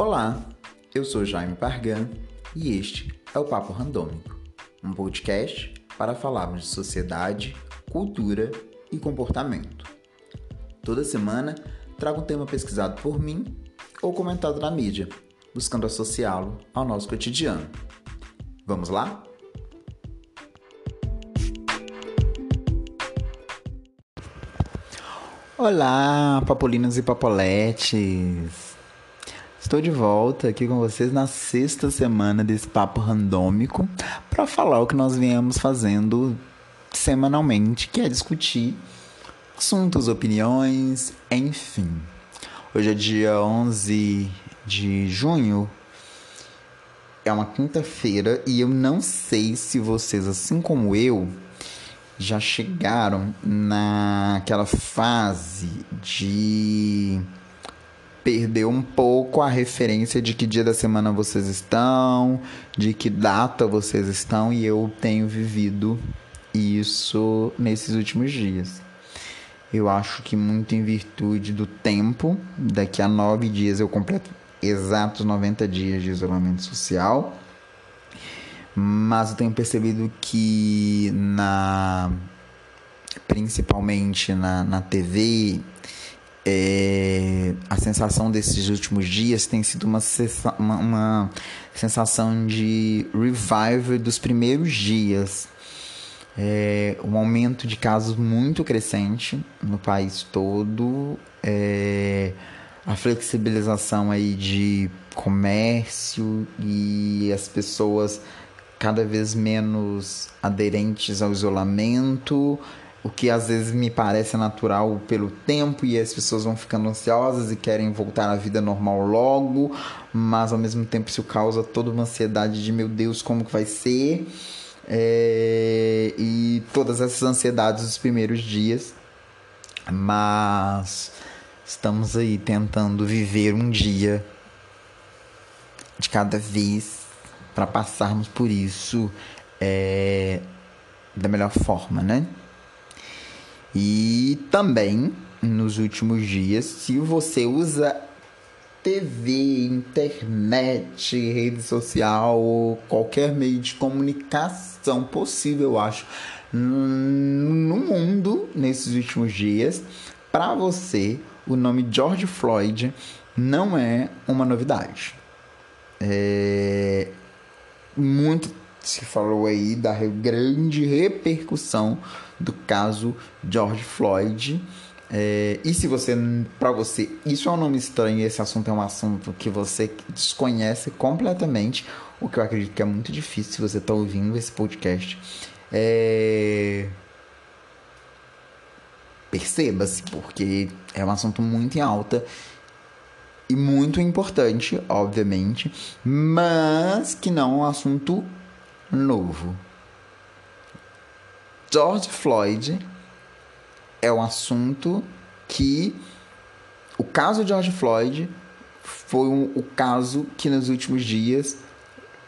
Olá, eu sou Jaime Pargan e este é o Papo Randômico, um podcast para falarmos de sociedade, cultura e comportamento. Toda semana trago um tema pesquisado por mim ou comentado na mídia, buscando associá-lo ao nosso cotidiano. Vamos lá? Olá, papolinos e papoletes! Estou de volta aqui com vocês na sexta semana desse papo randômico para falar o que nós viemos fazendo semanalmente, que é discutir assuntos, opiniões, enfim. Hoje é dia 11 de junho, é uma quinta-feira e eu não sei se vocês, assim como eu, já chegaram naquela fase de perder um pouco a referência de que dia da semana vocês estão, de que data vocês estão, e eu tenho vivido isso nesses últimos dias. Eu acho que muito em virtude do tempo, daqui a nove dias eu completo exatos 90 dias de isolamento social mas eu tenho percebido que na principalmente na, na TV é, a sensação desses últimos dias tem sido uma, uma, uma sensação de revival dos primeiros dias. É, um aumento de casos muito crescente no país todo, é, a flexibilização aí de comércio e as pessoas cada vez menos aderentes ao isolamento, o que às vezes me parece natural pelo tempo e as pessoas vão ficando ansiosas e querem voltar à vida normal logo, mas ao mesmo tempo isso causa toda uma ansiedade de meu Deus, como que vai ser? É, e todas essas ansiedades dos primeiros dias, mas estamos aí tentando viver um dia de cada vez para passarmos por isso é, da melhor forma, né? E também nos últimos dias, se você usa TV, internet, rede social, qualquer meio de comunicação possível, eu acho, no mundo nesses últimos dias, para você, o nome George Floyd não é uma novidade. É, muito se falou aí da grande repercussão do caso George Floyd. É, e se você, para você, isso é um nome estranho, esse assunto é um assunto que você desconhece completamente, o que eu acredito que é muito difícil se você está ouvindo esse podcast. É... Perceba-se, porque é um assunto muito em alta e muito importante, obviamente, mas que não é um assunto novo. George Floyd é um assunto que o caso de George Floyd foi um, o caso que nos últimos dias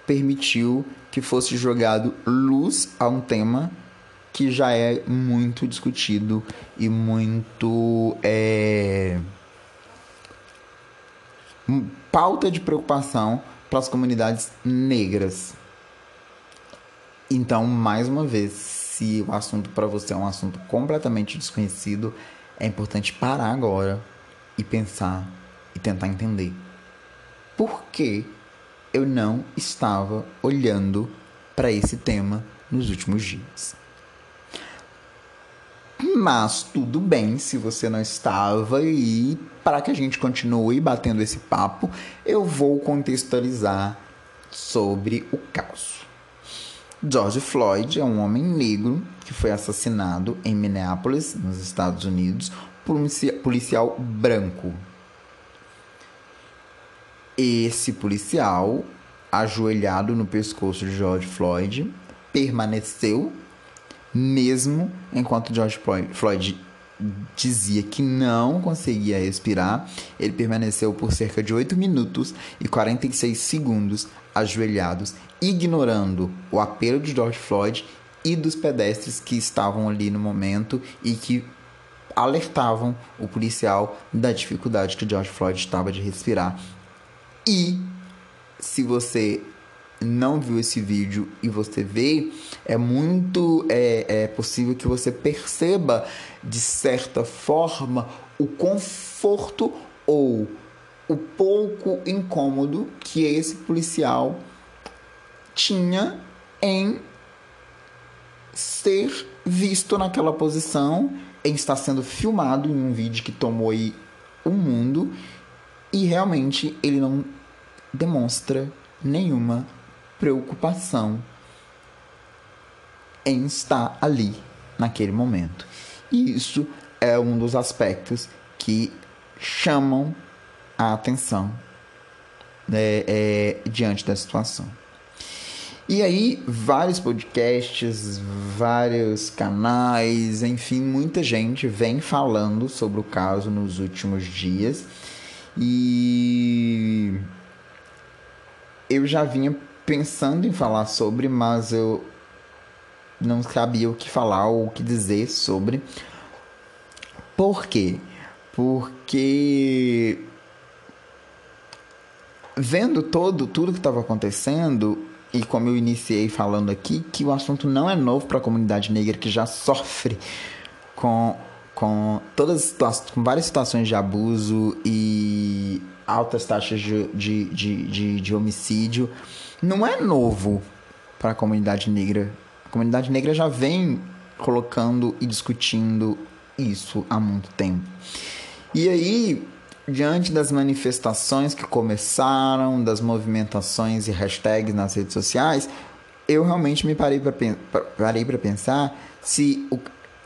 permitiu que fosse jogado luz a um tema que já é muito discutido e muito é, pauta de preocupação para as comunidades negras. Então, mais uma vez, se o assunto para você é um assunto completamente desconhecido, é importante parar agora e pensar e tentar entender por que eu não estava olhando para esse tema nos últimos dias. Mas tudo bem se você não estava e para que a gente continue batendo esse papo, eu vou contextualizar sobre o caso. George Floyd é um homem negro que foi assassinado em Minneapolis, nos Estados Unidos, por um policial branco. Esse policial, ajoelhado no pescoço de George Floyd, permaneceu mesmo enquanto George Floyd dizia que não conseguia respirar, ele permaneceu por cerca de 8 minutos e 46 segundos ajoelhados, ignorando o apelo de George Floyd e dos pedestres que estavam ali no momento e que alertavam o policial da dificuldade que George Floyd estava de respirar. E se você não viu esse vídeo e você vê, é muito é, é possível que você perceba de certa forma o conforto ou o pouco incômodo que esse policial tinha em ser visto naquela posição, em estar sendo filmado em um vídeo que tomou aí o mundo e realmente ele não demonstra nenhuma preocupação em estar ali naquele momento. E isso é um dos aspectos que chamam a atenção né, é, diante da situação. E aí, vários podcasts, vários canais, enfim, muita gente vem falando sobre o caso nos últimos dias. E eu já vinha pensando em falar sobre, mas eu não sabia o que falar ou o que dizer sobre. Por quê? Porque vendo todo tudo que estava acontecendo e como eu iniciei falando aqui, que o assunto não é novo para a comunidade negra que já sofre com com todas com várias situações de abuso e altas taxas de, de, de, de, de homicídio não é novo para a comunidade negra. A comunidade negra já vem colocando e discutindo isso há muito tempo. E aí, diante das manifestações que começaram, das movimentações e hashtags nas redes sociais, eu realmente me parei para pensar se o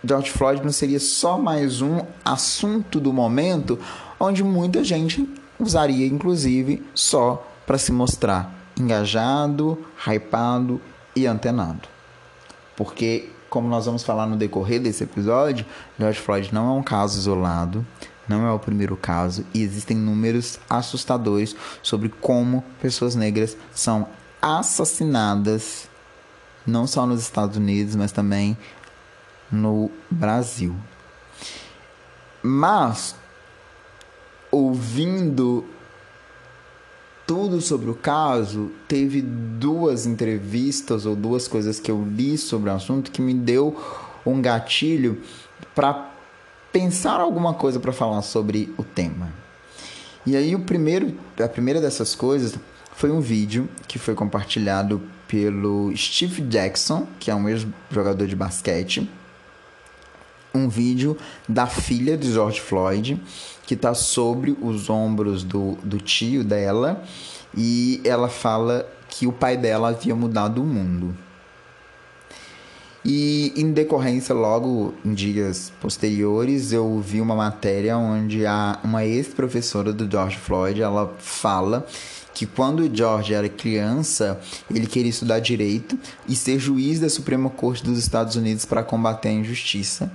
George Floyd não seria só mais um assunto do momento onde muita gente usaria, inclusive, só para se mostrar engajado, hypado e antenado. Porque, como nós vamos falar no decorrer desse episódio, George Floyd não é um caso isolado, não é o primeiro caso e existem números assustadores sobre como pessoas negras são assassinadas não só nos Estados Unidos, mas também no Brasil. Mas ouvindo tudo sobre o caso, teve duas entrevistas ou duas coisas que eu li sobre o assunto que me deu um gatilho para pensar alguma coisa para falar sobre o tema. E aí o primeiro, a primeira dessas coisas foi um vídeo que foi compartilhado pelo Steve Jackson, que é um ex-jogador de basquete. Um vídeo da filha de George Floyd, que está sobre os ombros do, do tio dela e ela fala que o pai dela havia mudado o mundo. E em decorrência, logo em dias posteriores, eu vi uma matéria onde a, uma ex-professora do George Floyd ela fala que quando o George era criança, ele queria estudar direito e ser juiz da Suprema Corte dos Estados Unidos para combater a injustiça.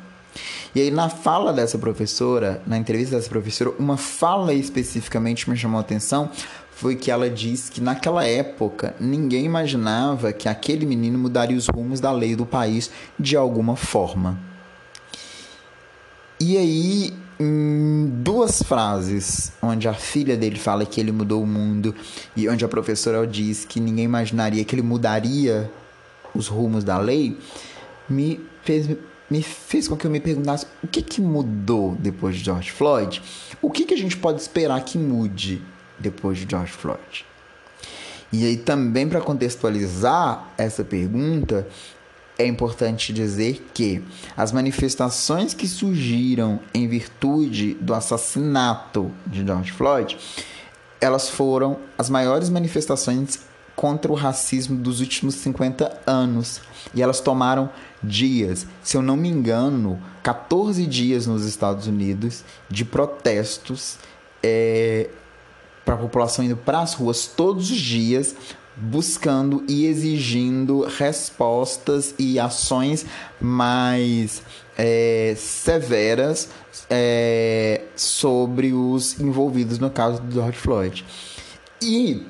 E aí, na fala dessa professora, na entrevista dessa professora, uma fala especificamente me chamou a atenção foi que ela disse que naquela época ninguém imaginava que aquele menino mudaria os rumos da lei do país de alguma forma. E aí, em duas frases, onde a filha dele fala que ele mudou o mundo e onde a professora diz que ninguém imaginaria que ele mudaria os rumos da lei, me fez me fez com que eu me perguntasse o que, que mudou depois de George Floyd? O que, que a gente pode esperar que mude depois de George Floyd? E aí também para contextualizar essa pergunta, é importante dizer que as manifestações que surgiram em virtude do assassinato de George Floyd, elas foram as maiores manifestações contra o racismo dos últimos 50 anos. E elas tomaram dias, se eu não me engano, 14 dias nos Estados Unidos de protestos é, para a população indo para as ruas todos os dias buscando e exigindo respostas e ações mais é, severas é, sobre os envolvidos no caso do George Floyd. E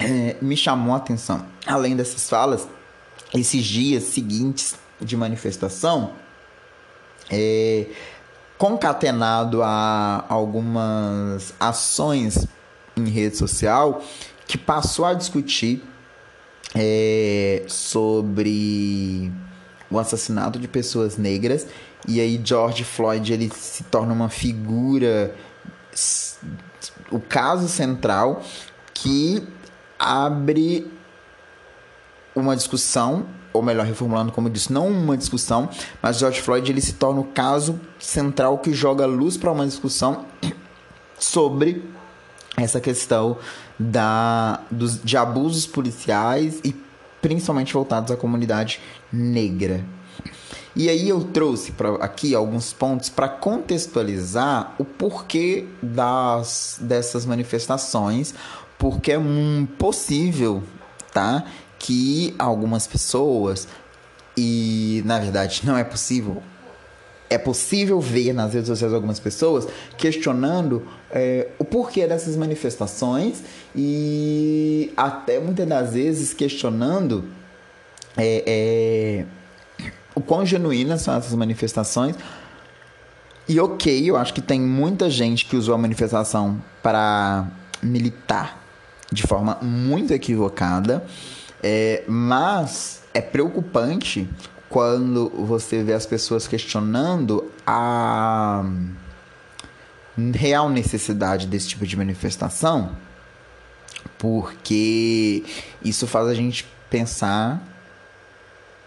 é, me chamou a atenção, além dessas falas, esses dias seguintes de manifestação, é, concatenado a algumas ações em rede social que passou a discutir é, sobre o assassinato de pessoas negras. E aí George Floyd ele se torna uma figura o caso central que abre uma discussão ou melhor, reformulando como eu disse, não uma discussão, mas George Floyd ele se torna o caso central que joga luz para uma discussão sobre essa questão da, dos, de abusos policiais e principalmente voltados à comunidade negra. E aí eu trouxe pra, aqui alguns pontos para contextualizar o porquê das, dessas manifestações, porque é um, possível tá, que algumas pessoas, e na verdade não é possível, é possível ver nas redes sociais algumas pessoas questionando é, o porquê dessas manifestações e até muitas das vezes questionando é, é, o quão genuínas são essas manifestações. E ok, eu acho que tem muita gente que usou a manifestação para militar de forma muito equivocada. É, mas é preocupante quando você vê as pessoas questionando a real necessidade desse tipo de manifestação, porque isso faz a gente pensar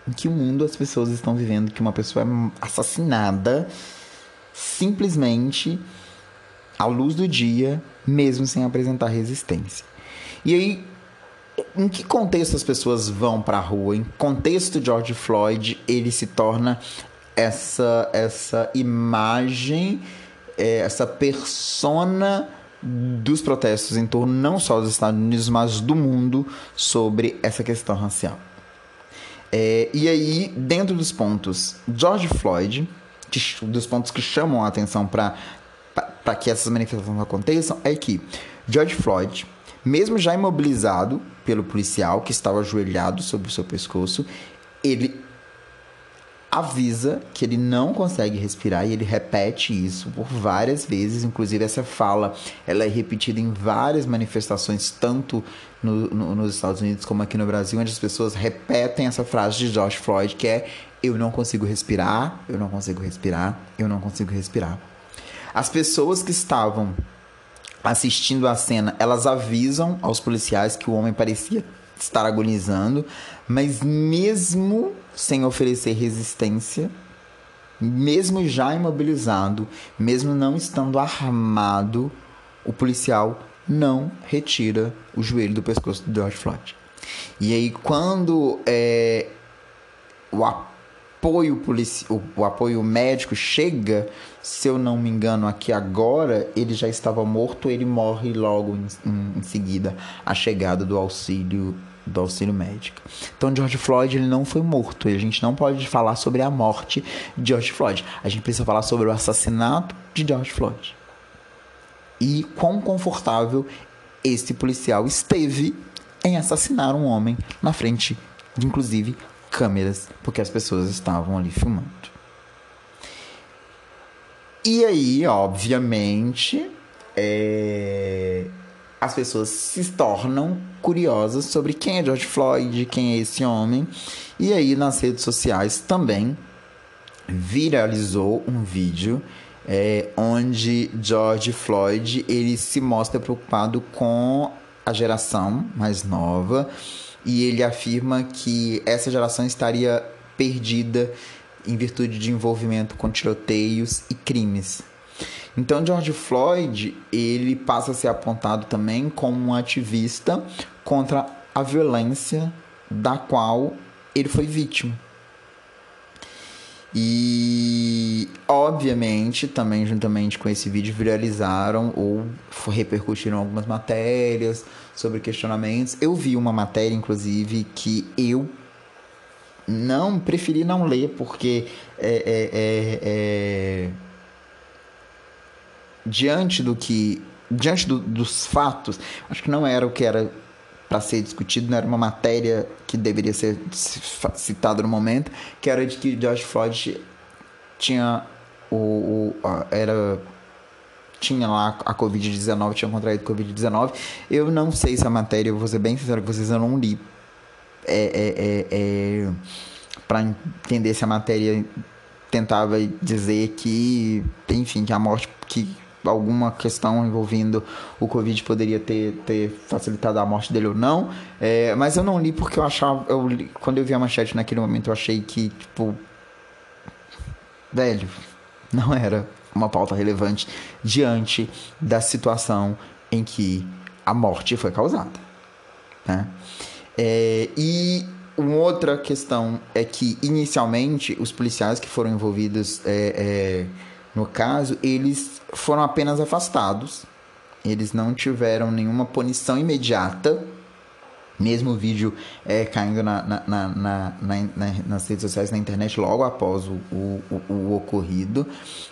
em que mundo as pessoas estão vivendo, que uma pessoa é assassinada simplesmente à luz do dia, mesmo sem apresentar resistência. E aí em que contexto as pessoas vão para a rua? Em contexto George Floyd, ele se torna essa essa imagem, é, essa persona dos protestos em torno não só dos Estados Unidos, mas do mundo sobre essa questão racial. É, e aí, dentro dos pontos, George Floyd, que, dos pontos que chamam a atenção para que essas manifestações aconteçam, é que George Floyd mesmo já imobilizado pelo policial que estava ajoelhado sobre o seu pescoço, ele avisa que ele não consegue respirar e ele repete isso por várias vezes. Inclusive, essa fala ela é repetida em várias manifestações, tanto no, no, nos Estados Unidos como aqui no Brasil, onde as pessoas repetem essa frase de George Floyd, que é eu não consigo respirar, eu não consigo respirar, eu não consigo respirar. As pessoas que estavam assistindo a cena, elas avisam aos policiais que o homem parecia estar agonizando, mas mesmo sem oferecer resistência, mesmo já imobilizado, mesmo não estando armado, o policial não retira o joelho do pescoço do George Floyd. E aí, quando é, o apoio polici o, o apoio médico chega, se eu não me engano, aqui agora, ele já estava morto, ele morre logo em, em, seguida a chegada do auxílio do auxílio médico. Então George Floyd ele não foi morto. A gente não pode falar sobre a morte de George Floyd. A gente precisa falar sobre o assassinato de George Floyd. E quão confortável esse policial esteve em assassinar um homem na frente, inclusive, câmeras, porque as pessoas estavam ali filmando. E aí, obviamente, é... as pessoas se tornam curiosas sobre quem é George Floyd, quem é esse homem. E aí, nas redes sociais também viralizou um vídeo é, onde George Floyd ele se mostra preocupado com a geração mais nova e ele afirma que essa geração estaria perdida em virtude de envolvimento com tiroteios e crimes. Então George Floyd ele passa a ser apontado também como um ativista contra a violência da qual ele foi vítima. E, obviamente, também juntamente com esse vídeo viralizaram ou repercutiram algumas matérias sobre questionamentos. Eu vi uma matéria, inclusive, que eu não preferi não ler porque é, é, é, é diante do que diante do, dos fatos acho que não era o que era para ser discutido, não era uma matéria que deveria ser citada no momento, que era de que George Floyd tinha o, o era tinha lá a Covid-19, tinha contraído Covid-19. Eu não sei se a matéria, eu vou ser bem sincero com vocês, eu não li. É, é, é, é para entender se a matéria tentava dizer que, enfim, que a morte, que alguma questão envolvendo o Covid poderia ter, ter facilitado a morte dele ou não. É, mas eu não li porque eu achava. Eu li, quando eu vi a manchete naquele momento, eu achei que, tipo. Velho, não era uma pauta relevante diante da situação em que a morte foi causada. Né? É, e uma outra questão é que, inicialmente, os policiais que foram envolvidos é, é, no caso, eles foram apenas afastados. Eles não tiveram nenhuma punição imediata. Mesmo o vídeo é, caindo na, na, na, nas redes sociais, na internet, logo após o, o, o ocorrido.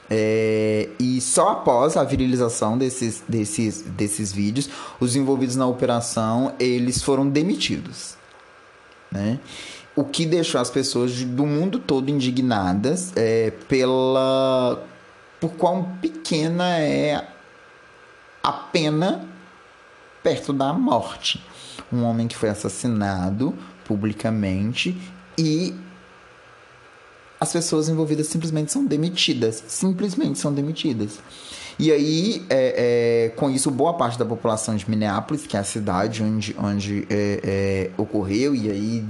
É, e só após a virilização desses, desses, desses vídeos, os envolvidos na operação eles foram demitidos. Né? O que deixou as pessoas do mundo todo indignadas é, pela por quão pequena é a pena perto da morte. Um homem que foi assassinado publicamente e as pessoas envolvidas simplesmente são demitidas. Simplesmente são demitidas. E aí, é, é, com isso, boa parte da população de Minneapolis, que é a cidade onde, onde é, é ocorreu, e aí,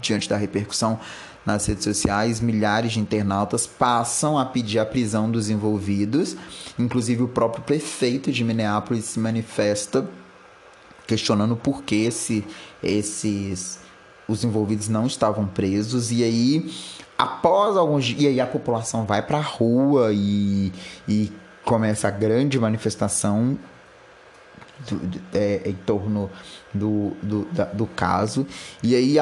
diante da repercussão nas redes sociais, milhares de internautas passam a pedir a prisão dos envolvidos. Inclusive, o próprio prefeito de Minneapolis se manifesta questionando por que esse, esses os envolvidos não estavam presos. E aí, após alguns dias, e aí a população vai para a rua e, e começa a grande manifestação do, é, em torno do, do, da, do caso. E aí,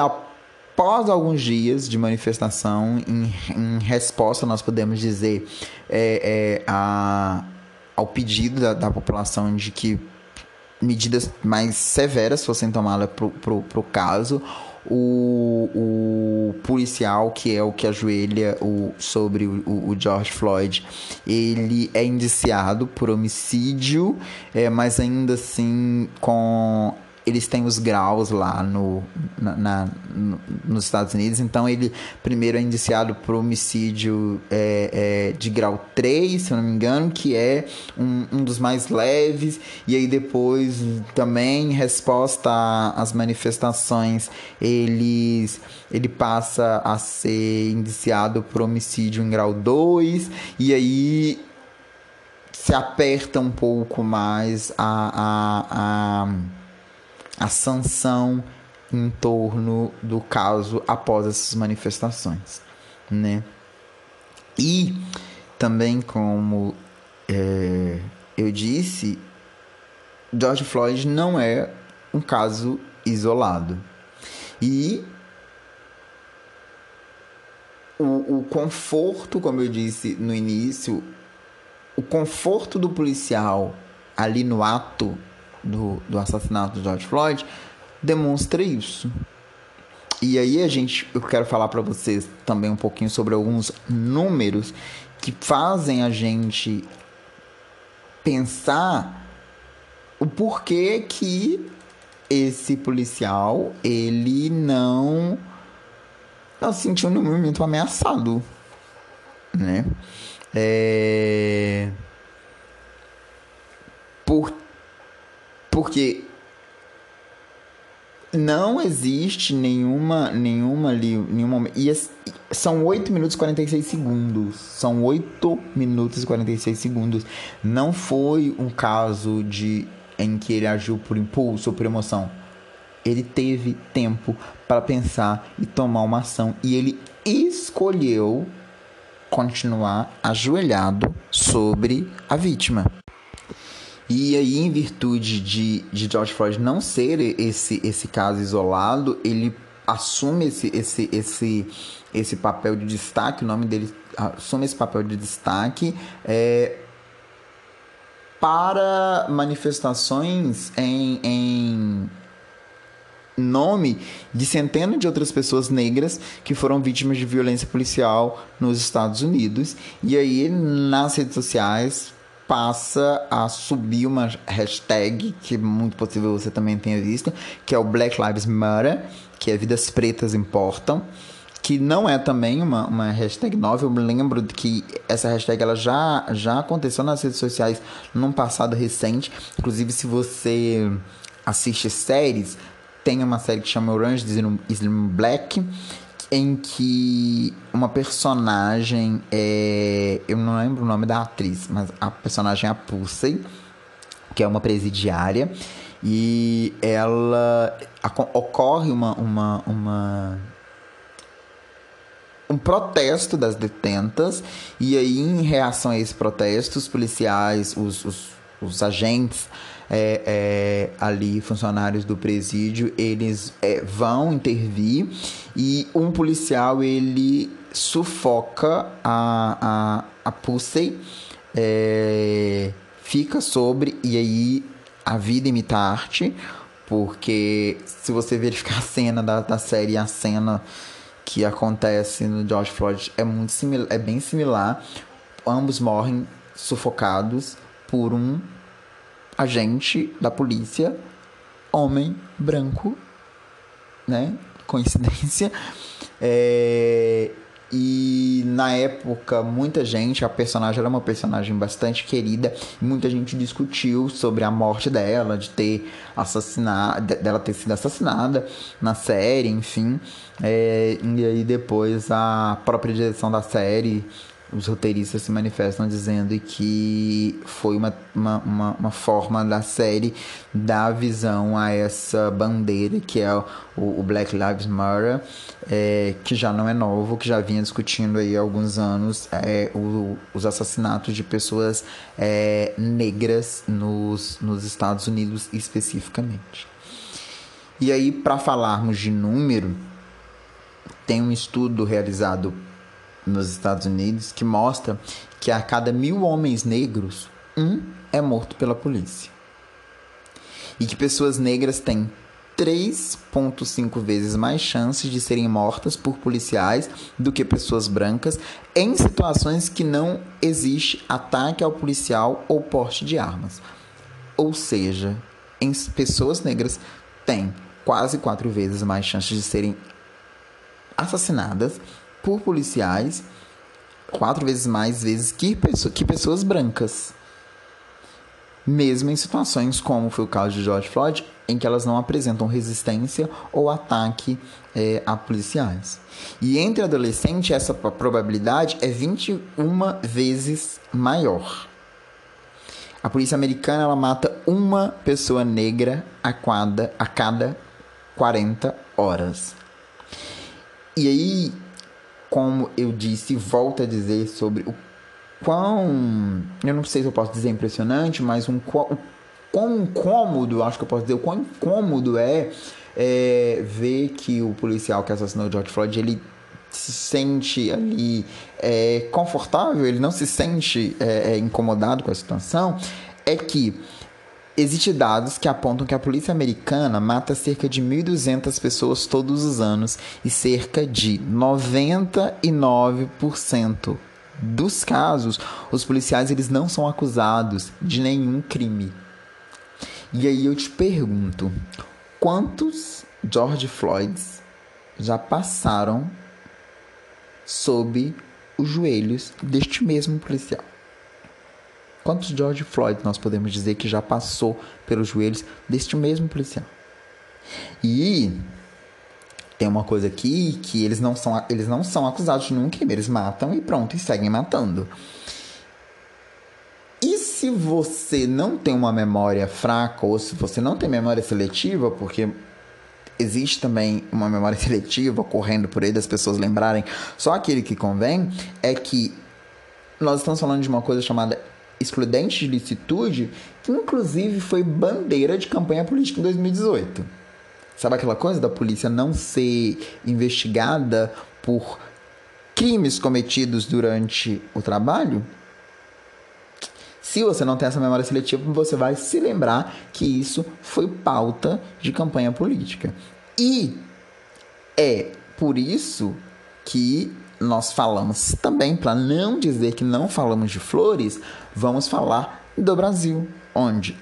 após alguns dias de manifestação, em, em resposta, nós podemos dizer, é, é, a, ao pedido da, da, população de que medidas mais severas fossem tomadas para o caso, o, o policial, que é o que ajoelha o, sobre o, o George Floyd, ele é indiciado por homicídio, é, mas ainda assim com eles têm os graus lá no, na, na no, nos Estados Unidos. Então, ele primeiro é indiciado por homicídio é, é, de grau 3, se eu não me engano, que é um, um dos mais leves. E aí, depois, também, em resposta às manifestações, eles, ele passa a ser indiciado por homicídio em grau 2. E aí se aperta um pouco mais a, a, a a sanção em torno do caso após essas manifestações, né? E também como é, eu disse, George Floyd não é um caso isolado e o, o conforto, como eu disse no início, o conforto do policial ali no ato do, do assassinato de George Floyd demonstra isso. E aí a gente, eu quero falar para vocês também um pouquinho sobre alguns números que fazem a gente pensar o porquê que esse policial ele não não se sentiu no momento ameaçado, né? É... Por porque não existe nenhuma nenhuma ali nenhuma e são 8 minutos e 46 segundos. São 8 minutos e 46 segundos. Não foi um caso de em que ele agiu por impulso ou por emoção. Ele teve tempo para pensar e tomar uma ação. E ele escolheu continuar ajoelhado sobre a vítima e aí, em virtude de, de George Floyd não ser esse, esse caso isolado, ele assume esse, esse, esse, esse papel de destaque, o nome dele assume esse papel de destaque é, para manifestações em, em nome de centenas de outras pessoas negras que foram vítimas de violência policial nos Estados Unidos. E aí, nas redes sociais, passa a subir uma hashtag que muito possível você também tenha visto, que é o Black Lives Matter, que é Vidas Pretas Importam, que não é também uma, uma hashtag nova. Eu lembro que essa hashtag ela já, já aconteceu nas redes sociais num passado recente. Inclusive, se você assiste séries, tem uma série que chama Orange is Black, em que uma personagem é, eu não lembro o nome da atriz, mas a personagem é a Pussy, que é uma presidiária e ela ocorre uma, uma, uma um protesto das detentas e aí em reação a esse protesto os policiais os, os, os agentes é, é, ali funcionários do presídio eles é, vão intervir e um policial ele sufoca a, a, a Pussy é, fica sobre e aí a vida imita a arte porque se você verificar a cena da, da série a cena que acontece no George Floyd é muito similar é bem similar. Ambos morrem sufocados por um agente da polícia, homem branco, né? Coincidência. É, e na época, muita gente, a personagem era uma personagem bastante querida, muita gente discutiu sobre a morte dela, de ter assassinado, dela ter sido assassinada na série, enfim. É, e aí depois a própria direção da série os roteiristas se manifestam dizendo que foi uma, uma, uma, uma, forma da série dar visão a essa bandeira que é o, o Black Lives Matter, é, que já não é novo, que já vinha discutindo aí há alguns anos é, o, os assassinatos de pessoas é, negras nos, nos Estados Unidos especificamente. E aí, para falarmos de número, tem um estudo realizado nos Estados Unidos que mostra que a cada mil homens negros, um é morto pela polícia. E que pessoas negras têm 3,5 vezes mais chances de serem mortas por policiais do que pessoas brancas em situações que não existe ataque ao policial ou porte de armas. Ou seja, em pessoas negras têm quase quatro vezes mais chances de serem assassinadas por policiais quatro vezes mais vezes que, que pessoas brancas. Mesmo em situações como foi o caso de George Floyd, em que elas não apresentam resistência ou ataque é, a policiais. E entre adolescentes, essa probabilidade é 21 vezes maior. A polícia americana ela mata uma pessoa negra a cada, a cada 40 horas. E aí, como eu disse, volto a dizer sobre o quão. Eu não sei se eu posso dizer impressionante, mas um quão, quão incômodo, acho que eu posso dizer, o quão incômodo é, é ver que o policial que assassinou o George Floyd, ele se sente ali é, confortável, ele não se sente é, é incomodado com a situação, é que Existem dados que apontam que a polícia americana mata cerca de 1.200 pessoas todos os anos e cerca de 99% dos casos, os policiais eles não são acusados de nenhum crime. E aí eu te pergunto, quantos George Floyds já passaram sob os joelhos deste mesmo policial? Quantos George Floyd nós podemos dizer que já passou pelos joelhos deste mesmo policial? E tem uma coisa aqui que eles não são, eles não são acusados de nenhum crime, eles matam e pronto, e seguem matando. E se você não tem uma memória fraca, ou se você não tem memória seletiva, porque existe também uma memória seletiva correndo por aí das pessoas lembrarem só aquele que convém, é que nós estamos falando de uma coisa chamada excludente de licitude, que inclusive foi bandeira de campanha política em 2018. Sabe aquela coisa da polícia não ser investigada por crimes cometidos durante o trabalho? Se você não tem essa memória seletiva, você vai se lembrar que isso foi pauta de campanha política. E é por isso que nós falamos também, para não dizer que não falamos de flores, vamos falar do Brasil, onde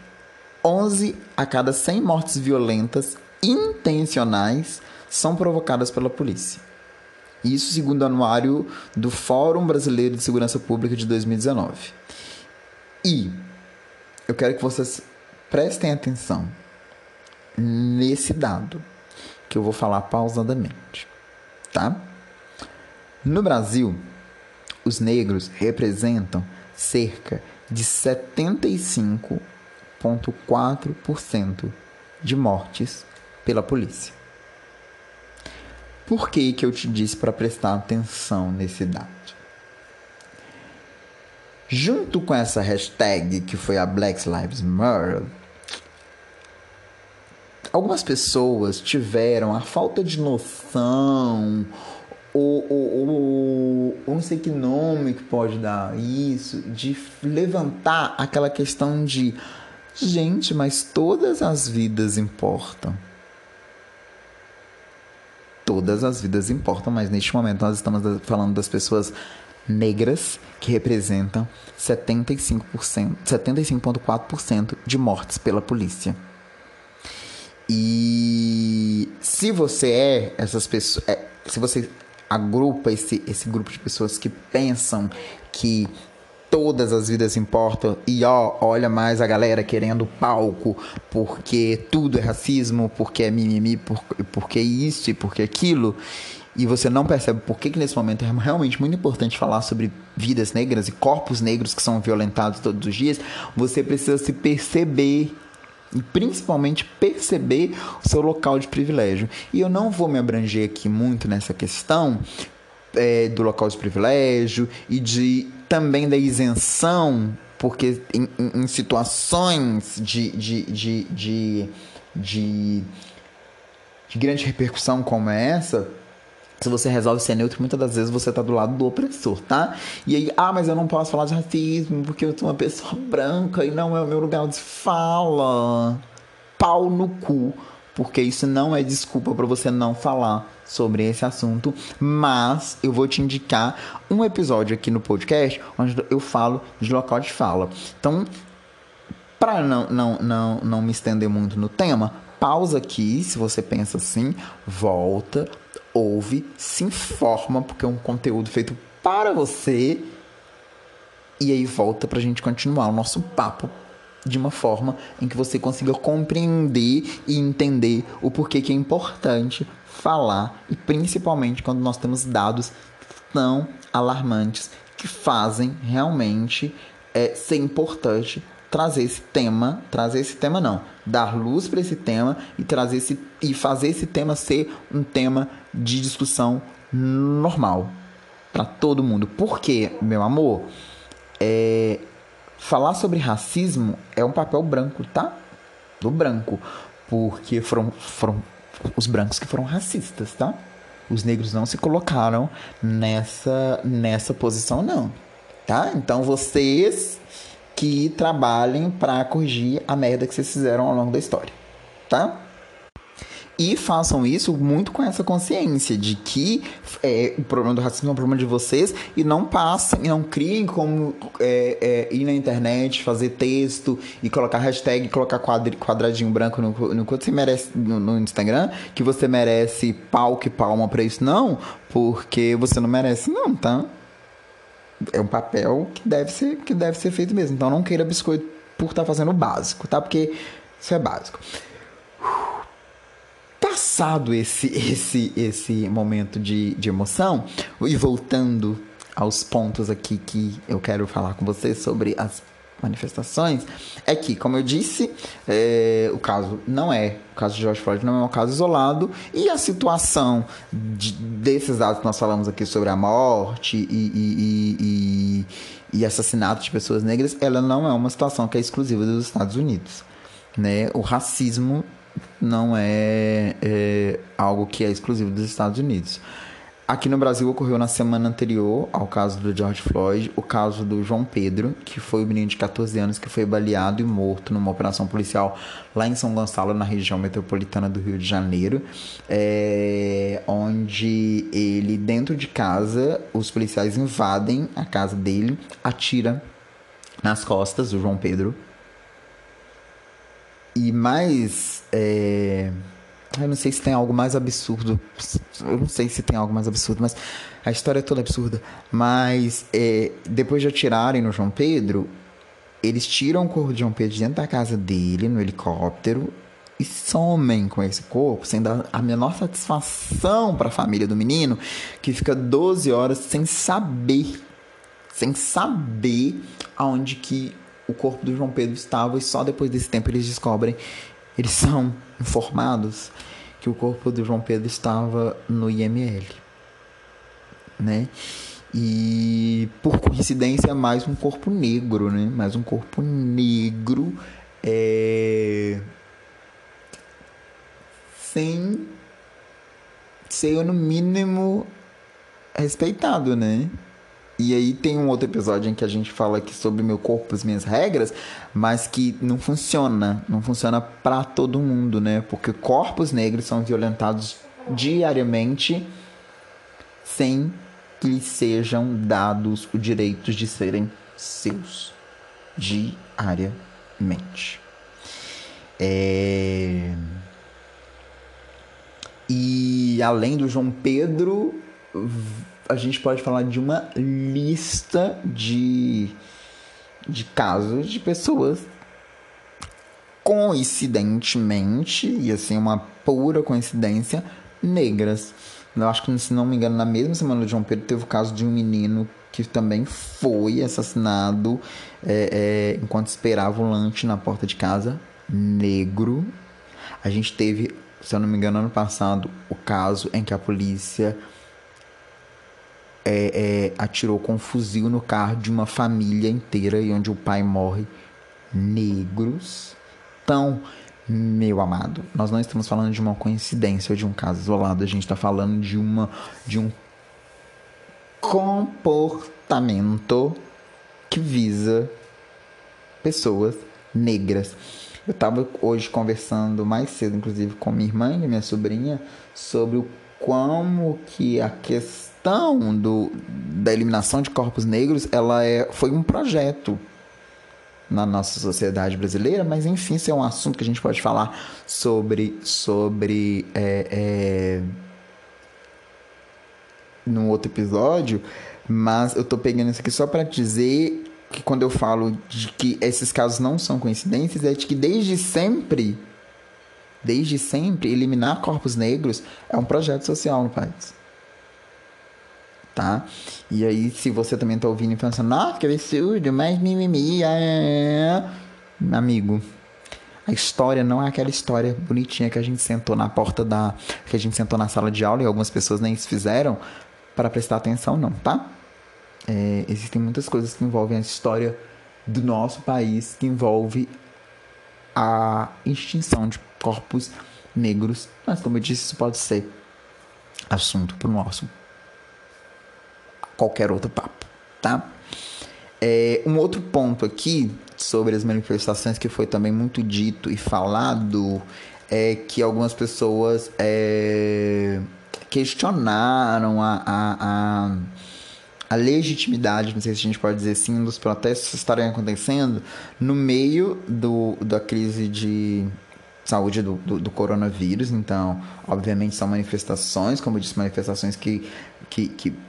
11 a cada 100 mortes violentas intencionais são provocadas pela polícia. Isso segundo o anuário do Fórum Brasileiro de Segurança Pública de 2019. E eu quero que vocês prestem atenção nesse dado que eu vou falar pausadamente, tá? No Brasil, os negros representam cerca de 75,4% de mortes pela polícia. Por que, que eu te disse para prestar atenção nesse dado? Junto com essa hashtag que foi a Black Lives Matter, algumas pessoas tiveram a falta de noção ou, ou, ou, não sei que nome que pode dar isso, de levantar aquela questão de gente, mas todas as vidas importam todas as vidas importam, mas neste momento nós estamos falando das pessoas negras que representam 75%, 75,4% de mortes pela polícia. E se você é essas pessoas, é, se você agrupa esse, esse grupo de pessoas que pensam que todas as vidas importam e ó, olha mais a galera querendo palco porque tudo é racismo, porque é mimimi, por, porque isso e porque aquilo. E você não percebe por que, que nesse momento é realmente muito importante falar sobre vidas negras e corpos negros que são violentados todos os dias. Você precisa se perceber e principalmente perceber o seu local de privilégio. E eu não vou me abranger aqui muito nessa questão é, do local de privilégio e de também da isenção, porque em, em, em situações de, de, de, de, de, de grande repercussão como essa, se você resolve ser neutro, muitas das vezes você tá do lado do opressor, tá? E aí, ah, mas eu não posso falar de racismo porque eu sou uma pessoa branca e não é o meu lugar de fala. Pau no cu porque isso não é desculpa para você não falar sobre esse assunto, mas eu vou te indicar um episódio aqui no podcast onde eu falo de local de fala. Então, para não, não, não, não me estender muito no tema, pausa aqui se você pensa assim, volta, ouve, se informa, porque é um conteúdo feito para você. E aí volta pra gente continuar o nosso papo de uma forma em que você consiga compreender e entender o porquê que é importante falar e principalmente quando nós temos dados tão alarmantes que fazem realmente é, ser importante trazer esse tema, trazer esse tema não, dar luz para esse tema e trazer esse e fazer esse tema ser um tema de discussão normal para todo mundo. Porque, meu amor, é, Falar sobre racismo é um papel branco, tá? Do branco. Porque foram, foram os brancos que foram racistas, tá? Os negros não se colocaram nessa, nessa posição, não. Tá? Então vocês que trabalhem para corrigir a merda que vocês fizeram ao longo da história. Tá? E façam isso muito com essa consciência de que é, o problema do racismo é um problema de vocês e não passem, não criem como é, é, ir na internet, fazer texto e colocar hashtag, colocar quadri, quadradinho branco no, no que você merece no, no, Instagram, que você merece pau que palma pra isso. Não, porque você não merece, não, tá? É um papel que deve ser, que deve ser feito mesmo. Então não queira biscoito por estar tá fazendo o básico, tá? Porque isso é básico passado esse, esse, esse momento de, de emoção e voltando aos pontos aqui que eu quero falar com vocês sobre as manifestações, é que, como eu disse, é, o caso não é, o caso de George Floyd não é um caso isolado e a situação de, desses dados que nós falamos aqui sobre a morte e, e, e, e, assassinato de pessoas negras, ela não é uma situação que é exclusiva dos Estados Unidos. Né? O racismo não é, é algo que é exclusivo dos Estados Unidos. Aqui no Brasil ocorreu na semana anterior ao caso do George Floyd, o caso do João Pedro, que foi o menino de 14 anos que foi baleado e morto numa operação policial lá em São Gonçalo, na região metropolitana do Rio de Janeiro, é, onde ele, dentro de casa, os policiais invadem a casa dele, atira nas costas do João Pedro. E mais. É... Eu não sei se tem algo mais absurdo. Eu não sei se tem algo mais absurdo, mas a história é toda absurda. Mas é, depois de atirarem no João Pedro, eles tiram o corpo de João Pedro dentro da casa dele, no helicóptero, e somem com esse corpo, sem dar a menor satisfação para a família do menino, que fica 12 horas sem saber, sem saber aonde que o corpo do João Pedro estava, e só depois desse tempo eles descobrem, eles são informados que o corpo do João Pedro estava no IML, né? E por coincidência, mais um corpo negro, né? Mais um corpo negro é... sem ser no mínimo respeitado, né? E aí tem um outro episódio em que a gente fala aqui sobre meu corpo, as minhas regras, mas que não funciona, não funciona para todo mundo, né? Porque corpos negros são violentados diariamente sem que lhes sejam dados os direitos de serem seus diariamente. É... E além do João Pedro, a gente pode falar de uma lista de, de casos de pessoas coincidentemente, e assim, uma pura coincidência, negras. Eu acho que, se não me engano, na mesma semana de João Pedro teve o caso de um menino que também foi assassinado é, é, enquanto esperava o lanche na porta de casa, negro. A gente teve, se eu não me engano, ano passado, o caso em que a polícia é, é, atirou com um fuzil no carro de uma família inteira e onde o pai morre negros. Então, meu amado, nós não estamos falando de uma coincidência ou de um caso isolado, a gente está falando de uma de um comportamento que visa pessoas negras. Eu estava hoje conversando mais cedo, inclusive, com minha irmã e minha sobrinha, sobre o como que a questão do, da eliminação de corpos negros ela é, foi um projeto na nossa sociedade brasileira, mas enfim, isso é um assunto que a gente pode falar sobre sobre é, é, num outro episódio, mas eu tô pegando isso aqui só para dizer que quando eu falo de que esses casos não são coincidências, é de que desde sempre, desde sempre, eliminar corpos negros é um projeto social no país tá? E aí, se você também tá ouvindo e pensando, nossa, que absurdo, mas mimimi, é... amigo, a história não é aquela história bonitinha que a gente sentou na porta da. que a gente sentou na sala de aula e algumas pessoas nem se fizeram para prestar atenção, não, tá? É, existem muitas coisas que envolvem a história do nosso país, que envolve a extinção de corpos negros, mas como eu disse, isso pode ser assunto para o nosso qualquer outro papo, tá? É, um outro ponto aqui sobre as manifestações que foi também muito dito e falado é que algumas pessoas é, questionaram a, a, a, a, legitimidade, não sei se a gente pode dizer assim, dos protestos estarem acontecendo no meio do, da crise de saúde do, do, do, coronavírus. Então, obviamente, são manifestações, como eu disse, manifestações que, que, que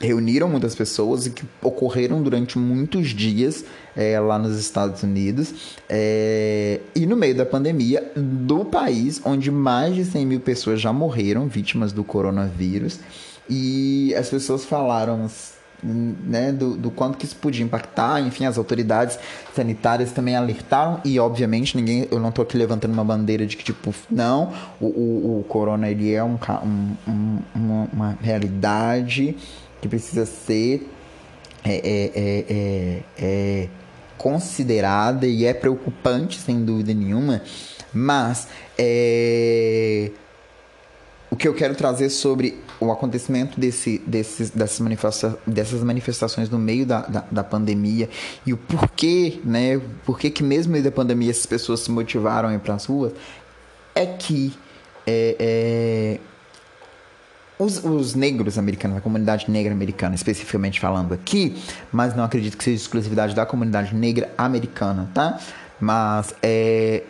reuniram muitas pessoas e que ocorreram durante muitos dias é, lá nos Estados Unidos é, e no meio da pandemia do país onde mais de 100 mil pessoas já morreram vítimas do coronavírus. E as pessoas falaram né, do, do quanto que isso podia impactar, enfim, as autoridades sanitárias também alertaram e obviamente ninguém, eu não estou aqui levantando uma bandeira de que tipo, não, o, o, o corona ele é um, um, uma, uma realidade que precisa ser é, é, é, é, é considerada e é preocupante, sem dúvida nenhuma, mas é, o que eu quero trazer sobre o acontecimento desse, desses, dessas, manifesta dessas manifestações no meio da, da, da, pandemia e o porquê, né? Porquê que mesmo no meio da pandemia essas pessoas se motivaram a ir para as ruas, é que é, os, os, negros americanos, a comunidade negra americana, especificamente falando aqui, mas não acredito que seja exclusividade da comunidade negra americana, tá? Mas é,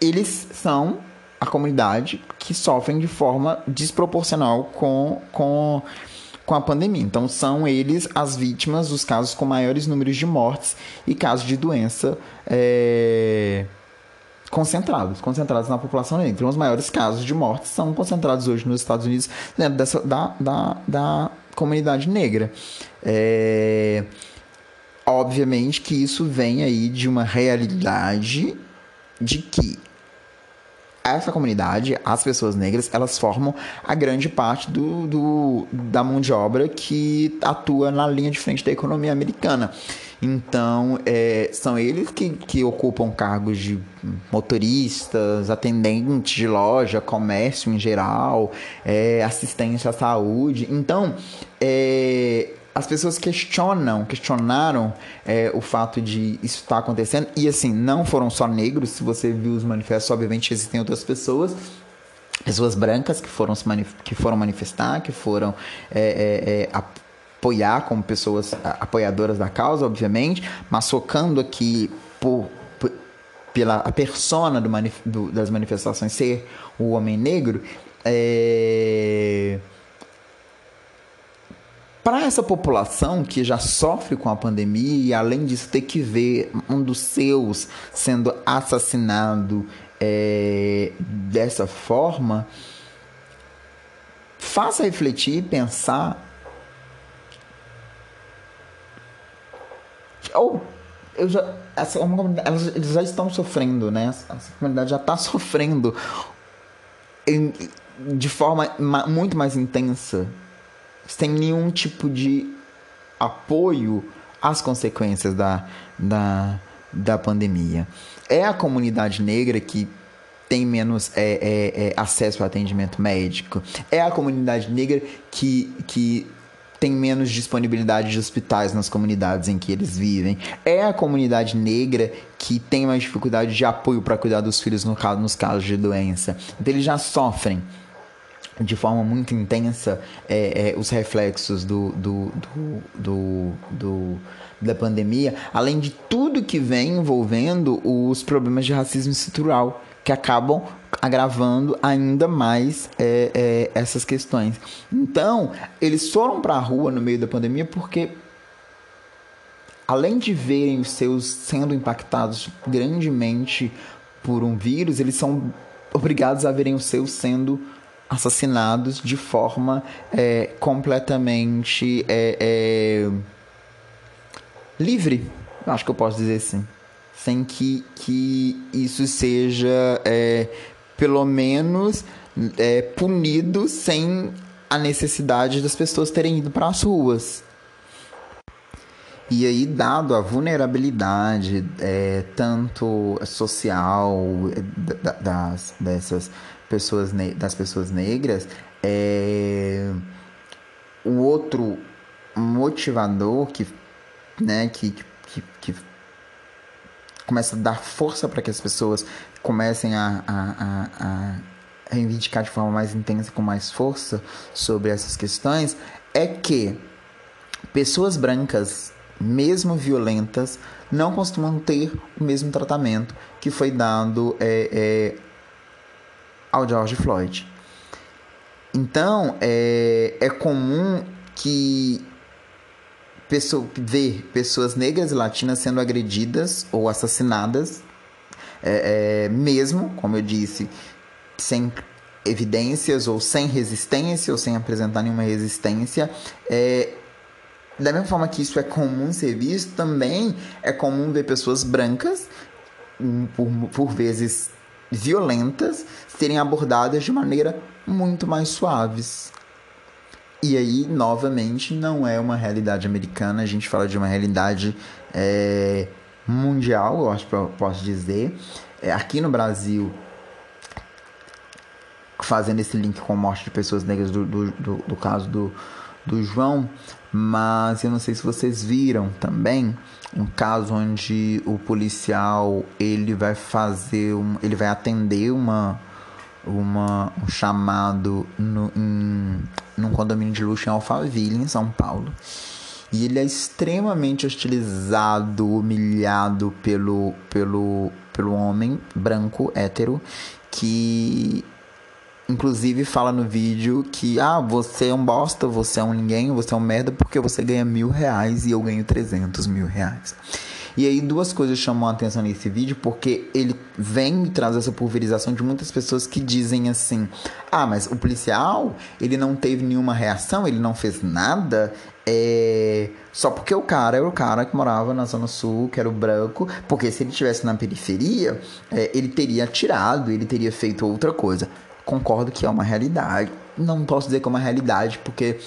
eles são a comunidade que sofrem de forma desproporcional com, com, com a pandemia. Então, são eles as vítimas dos casos com maiores números de mortes e casos de doença. É concentrados, concentrados na população negra. Então, os maiores casos de morte são concentrados hoje nos Estados Unidos dentro dessa, da, da, da comunidade negra. É, obviamente que isso vem aí de uma realidade de que essa comunidade, as pessoas negras, elas formam a grande parte do, do, da mão de obra que atua na linha de frente da economia americana. Então, é, são eles que, que ocupam cargos de motoristas, atendentes de loja, comércio em geral, é, assistência à saúde. Então, é, as pessoas questionam, questionaram é, o fato de isso estar tá acontecendo. E assim, não foram só negros. Se você viu os manifestos, obviamente existem outras pessoas pessoas brancas que foram, se que foram manifestar, que foram é, é, é, apoiar como pessoas apoiadoras da causa, obviamente, mas focando aqui por, por pela a persona do do, das manifestações ser o homem negro, é... para essa população que já sofre com a pandemia e além disso ter que ver um dos seus sendo assassinado é... dessa forma, faça refletir e pensar ou eu já, essa, elas, eles já estão sofrendo, né? Essa comunidade já está sofrendo em, de forma ma, muito mais intensa, sem nenhum tipo de apoio às consequências da, da, da pandemia. É a comunidade negra que tem menos é, é, é, acesso ao atendimento médico. É a comunidade negra que, que tem menos disponibilidade de hospitais nas comunidades em que eles vivem. É a comunidade negra que tem mais dificuldade de apoio para cuidar dos filhos no caso, nos casos de doença. Então eles já sofrem de forma muito intensa é, é, os reflexos do, do, do, do, da pandemia, além de tudo que vem envolvendo os problemas de racismo estrutural que acabam agravando ainda mais é, é, essas questões. Então, eles foram para a rua no meio da pandemia porque, além de verem os seus sendo impactados grandemente por um vírus, eles são obrigados a verem os seus sendo assassinados de forma é, completamente é, é, livre. Acho que eu posso dizer assim sem que, que isso seja é, pelo menos é, punido sem a necessidade das pessoas terem ido para as ruas. E aí, dado a vulnerabilidade, é, tanto social das, dessas pessoas, das pessoas negras, é, o outro motivador que, né, que, que, que começa a dar força para que as pessoas comecem a, a, a, a reivindicar de forma mais intensa, com mais força sobre essas questões, é que pessoas brancas, mesmo violentas, não costumam ter o mesmo tratamento que foi dado é, é, ao George Floyd. Então, é, é comum que pessoa, ver pessoas negras e latinas sendo agredidas ou assassinadas, é, é, mesmo, como eu disse, sem evidências ou sem resistência ou sem apresentar nenhuma resistência. É, da mesma forma que isso é comum ser visto, também é comum ver pessoas brancas, hum, por, por vezes violentas, serem abordadas de maneira muito mais suaves. E aí, novamente, não é uma realidade americana, a gente fala de uma realidade é, mundial, eu acho que eu posso dizer. É, aqui no Brasil, fazendo esse link com a morte de pessoas negras do, do, do, do caso do, do João, mas eu não sei se vocês viram também um caso onde o policial ele vai fazer um, ele vai atender uma uma, um chamado no, em, num condomínio de luxo em Alphaville, em São Paulo. E ele é extremamente hostilizado, humilhado pelo, pelo, pelo homem branco, hétero, que inclusive fala no vídeo que ah, você é um bosta, você é um ninguém, você é um merda porque você ganha mil reais e eu ganho 300 mil reais. E aí duas coisas chamam a atenção nesse vídeo, porque ele vem e traz essa pulverização de muitas pessoas que dizem assim: "Ah, mas o policial, ele não teve nenhuma reação, ele não fez nada, é... só porque o cara era o cara que morava na Zona Sul, que era o branco, porque se ele estivesse na periferia, é, ele teria atirado, ele teria feito outra coisa. Concordo que é uma realidade. Não posso dizer que é uma realidade, porque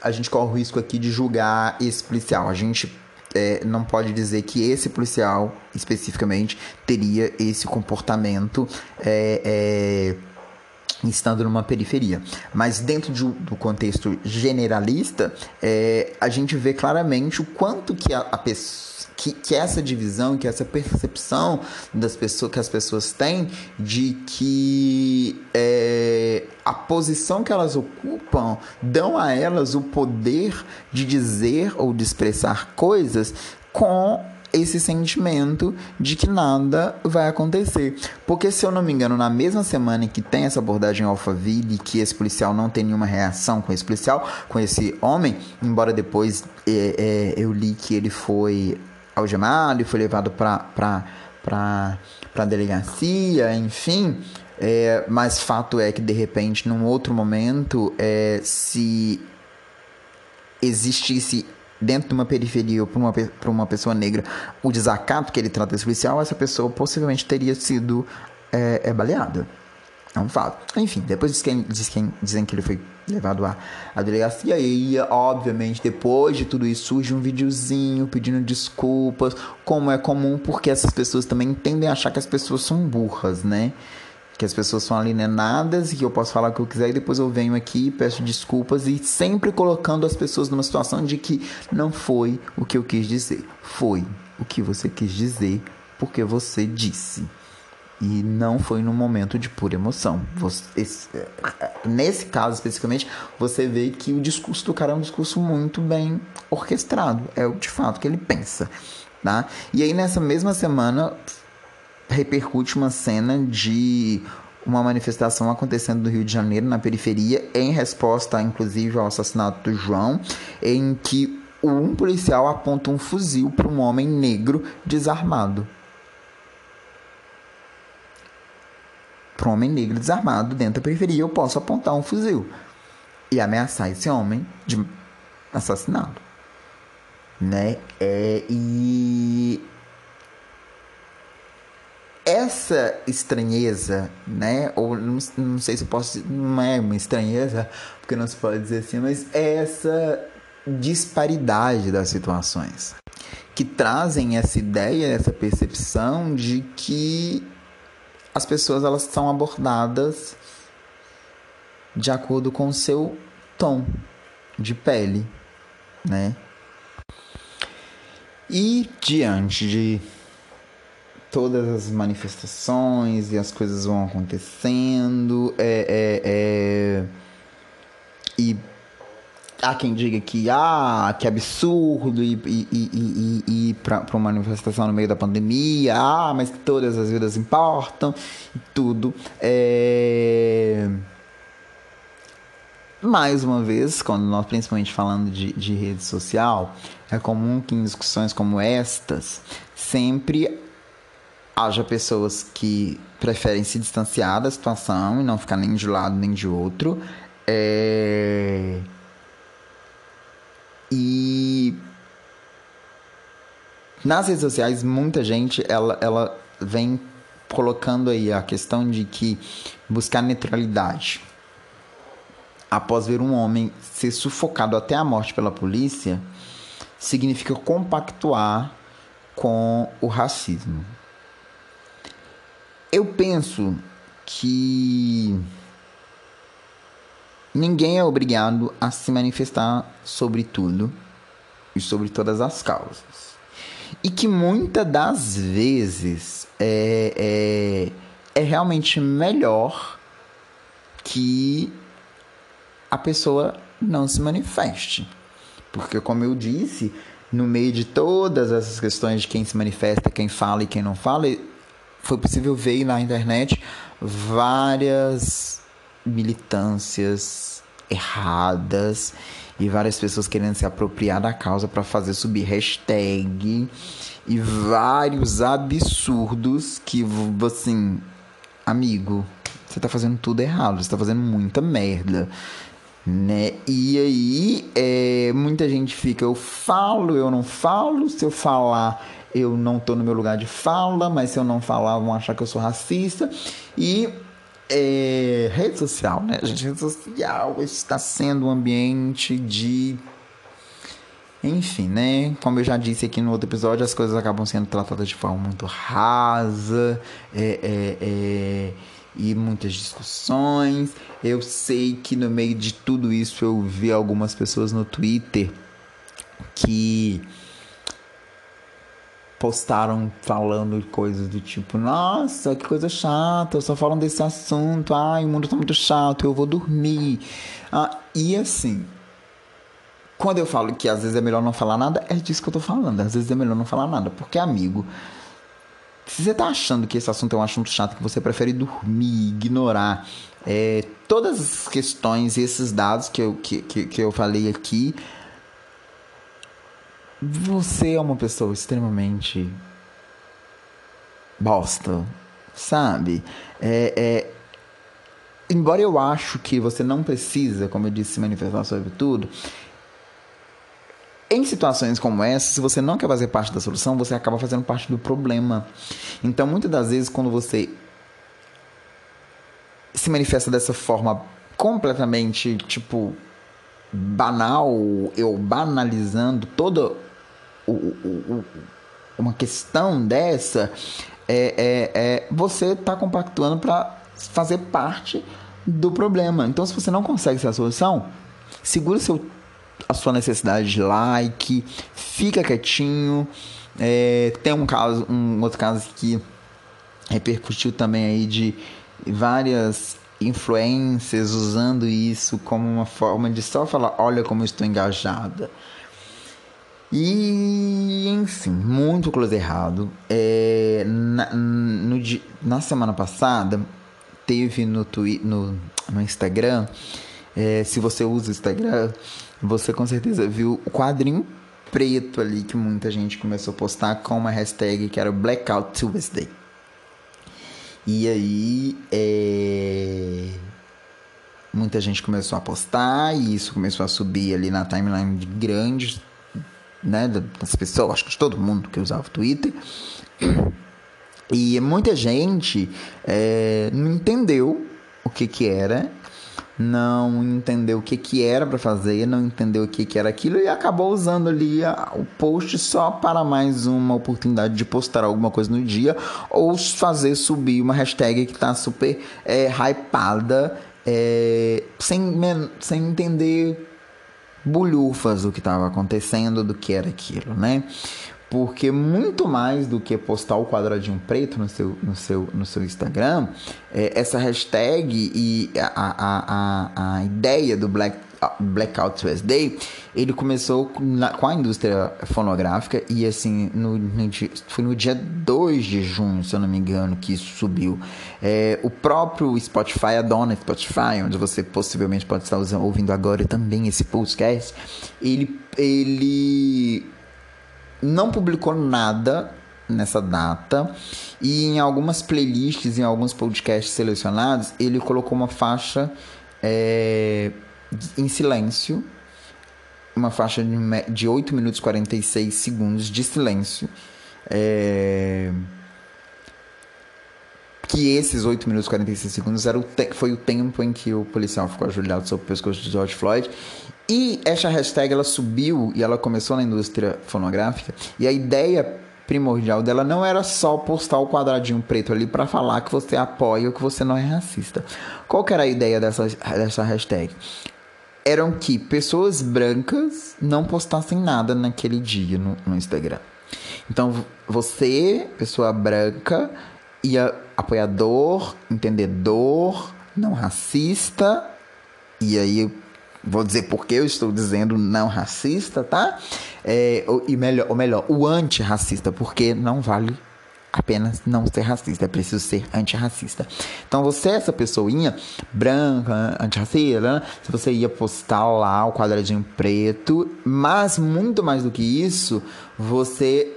a gente corre o risco aqui de julgar esse policial. A gente é, não pode dizer que esse policial, especificamente, teria esse comportamento. É, é, estando numa periferia. Mas dentro de, do contexto generalista, é, a gente vê claramente o quanto que a, a pessoa que, que essa divisão, que essa percepção das pessoas que as pessoas têm de que é, a posição que elas ocupam dão a elas o poder de dizer ou de expressar coisas com esse sentimento de que nada vai acontecer. Porque, se eu não me engano, na mesma semana em que tem essa abordagem Alphaville, que esse policial não tem nenhuma reação com esse policial, com esse homem, embora depois é, é, eu li que ele foi algemado e foi levado para a delegacia, enfim. É, mas fato é que de repente, num outro momento, é, se existisse dentro de uma periferia ou para uma, uma pessoa negra o desacato que ele trata esse policial, essa pessoa possivelmente teria sido é, é baleada. É um fato. Enfim, depois diz que, diz que, dizem que ele foi levado à, à delegacia e, obviamente, depois de tudo isso, surge um videozinho pedindo desculpas, como é comum, porque essas pessoas também tendem a achar que as pessoas são burras, né? Que as pessoas são alienadas e que eu posso falar o que eu quiser e depois eu venho aqui peço desculpas e sempre colocando as pessoas numa situação de que não foi o que eu quis dizer. Foi o que você quis dizer porque você disse. E não foi num momento de pura emoção. Você, esse, nesse caso especificamente, você vê que o discurso do cara é um discurso muito bem orquestrado. É o de fato que ele pensa. Tá? E aí, nessa mesma semana, repercute uma cena de uma manifestação acontecendo no Rio de Janeiro, na periferia, em resposta, inclusive, ao assassinato do João, em que um policial aponta um fuzil para um homem negro desarmado. Para um homem negro desarmado dentro da periferia, eu posso apontar um fuzil e ameaçar esse homem de assassinato. Né? É, e essa estranheza, né? Ou não, não sei se eu posso dizer, não é uma estranheza, porque não se pode dizer assim, mas é essa disparidade das situações que trazem essa ideia, essa percepção de que as pessoas elas são abordadas de acordo com o seu tom de pele, né? E diante de todas as manifestações e as coisas vão acontecendo, é, é, é, e há quem diga que ah, que absurdo ir, ir, ir, ir para uma manifestação no meio da pandemia, ah, mas todas as vidas importam e tudo. É... Mais uma vez, quando nós principalmente falando de, de rede social, é comum que em discussões como estas sempre haja pessoas que preferem se distanciar da situação e não ficar nem de um lado nem de outro. É e nas redes sociais, muita gente ela, ela vem colocando aí a questão de que buscar neutralidade após ver um homem ser sufocado até a morte pela polícia significa compactuar com o racismo. Eu penso que Ninguém é obrigado a se manifestar sobre tudo e sobre todas as causas. E que muitas das vezes é, é, é realmente melhor que a pessoa não se manifeste. Porque, como eu disse, no meio de todas essas questões de quem se manifesta, quem fala e quem não fala, foi possível ver na internet várias militâncias erradas e várias pessoas querendo se apropriar da causa para fazer subir hashtag e vários absurdos que assim, amigo, você tá fazendo tudo errado, você tá fazendo muita merda. Né? E aí, é, muita gente fica, eu falo, eu não falo, se eu falar, eu não tô no meu lugar de fala, mas se eu não falar, vão achar que eu sou racista. E é, rede social, né, gente? Rede social está sendo um ambiente de. Enfim, né? Como eu já disse aqui no outro episódio, as coisas acabam sendo tratadas de forma muito rasa é, é, é, e muitas discussões. Eu sei que no meio de tudo isso eu vi algumas pessoas no Twitter que postaram falando coisas do tipo: Nossa, que coisa chata, só falam desse assunto. Ai, o mundo tá muito chato, eu vou dormir. Ah, e assim, quando eu falo que às vezes é melhor não falar nada, é disso que eu tô falando. Às vezes é melhor não falar nada, porque, amigo, se você tá achando que esse assunto é um assunto chato, que você prefere dormir, ignorar é, todas as questões e esses dados que eu, que, que, que eu falei aqui você é uma pessoa extremamente bosta, sabe? É, é, embora eu acho que você não precisa, como eu disse, se manifestar sobre tudo, em situações como essa, se você não quer fazer parte da solução, você acaba fazendo parte do problema. Então, muitas das vezes, quando você se manifesta dessa forma completamente, tipo, banal, eu banalizando todo o, o, uma questão dessa, é, é, é você está compactuando para fazer parte do problema. Então, se você não consegue ser a solução, segura seu, a sua necessidade de like, fica quietinho. É, tem um caso, um outro caso que repercutiu também aí de várias influências usando isso como uma forma de só falar, olha como estou engajada. E, enfim, muito close errado. É, na, no, na semana passada, teve no, twi no, no Instagram, é, se você usa o Instagram, você com certeza viu o quadrinho preto ali que muita gente começou a postar com uma hashtag que era Blackout Tuesday. E aí, é... muita gente começou a postar e isso começou a subir ali na timeline de grandes né, das pessoas, acho que todo mundo que usava o Twitter. E muita gente é, não entendeu o que que era, não entendeu o que que era para fazer, não entendeu o que que era aquilo e acabou usando ali a, o post só para mais uma oportunidade de postar alguma coisa no dia ou fazer subir uma hashtag que está super é, hypada é, sem, sem entender bulhufas o que estava acontecendo, do que era aquilo, né? Porque muito mais do que postar o quadradinho preto no seu, no seu, no seu Instagram, é, essa hashtag e a, a, a, a ideia do Black Blackout Tuesday, ele começou com a indústria fonográfica e assim, no, no, foi no dia 2 de junho, se eu não me engano, que isso subiu. É, o próprio Spotify, a dona Spotify, onde você possivelmente pode estar usando, ouvindo agora também esse podcast, ele, ele não publicou nada nessa data e em algumas playlists, em alguns podcasts selecionados, ele colocou uma faixa é, em silêncio, uma faixa de, de 8 minutos e 46 segundos de silêncio. É... Que esses 8 minutos e 46 segundos era o foi o tempo em que o policial ficou ajoelhado sobre o pescoço de George Floyd. E essa hashtag ela subiu e ela começou na indústria fonográfica. E a ideia primordial dela não era só postar o quadradinho preto ali para falar que você apoia ou que você não é racista. Qual que era a ideia dessa, dessa hashtag? Eram que pessoas brancas não postassem nada naquele dia no, no Instagram. Então, você, pessoa branca, ia apoiador, entendedor, não racista, e aí vou dizer por que eu estou dizendo não racista, tá? É, e melhor, ou melhor, o antirracista, porque não vale apenas não ser racista, é preciso ser antirracista. Então você, essa pessoinha branca, antirracista, né? se você ia postar lá o quadradinho preto, mas muito mais do que isso, você.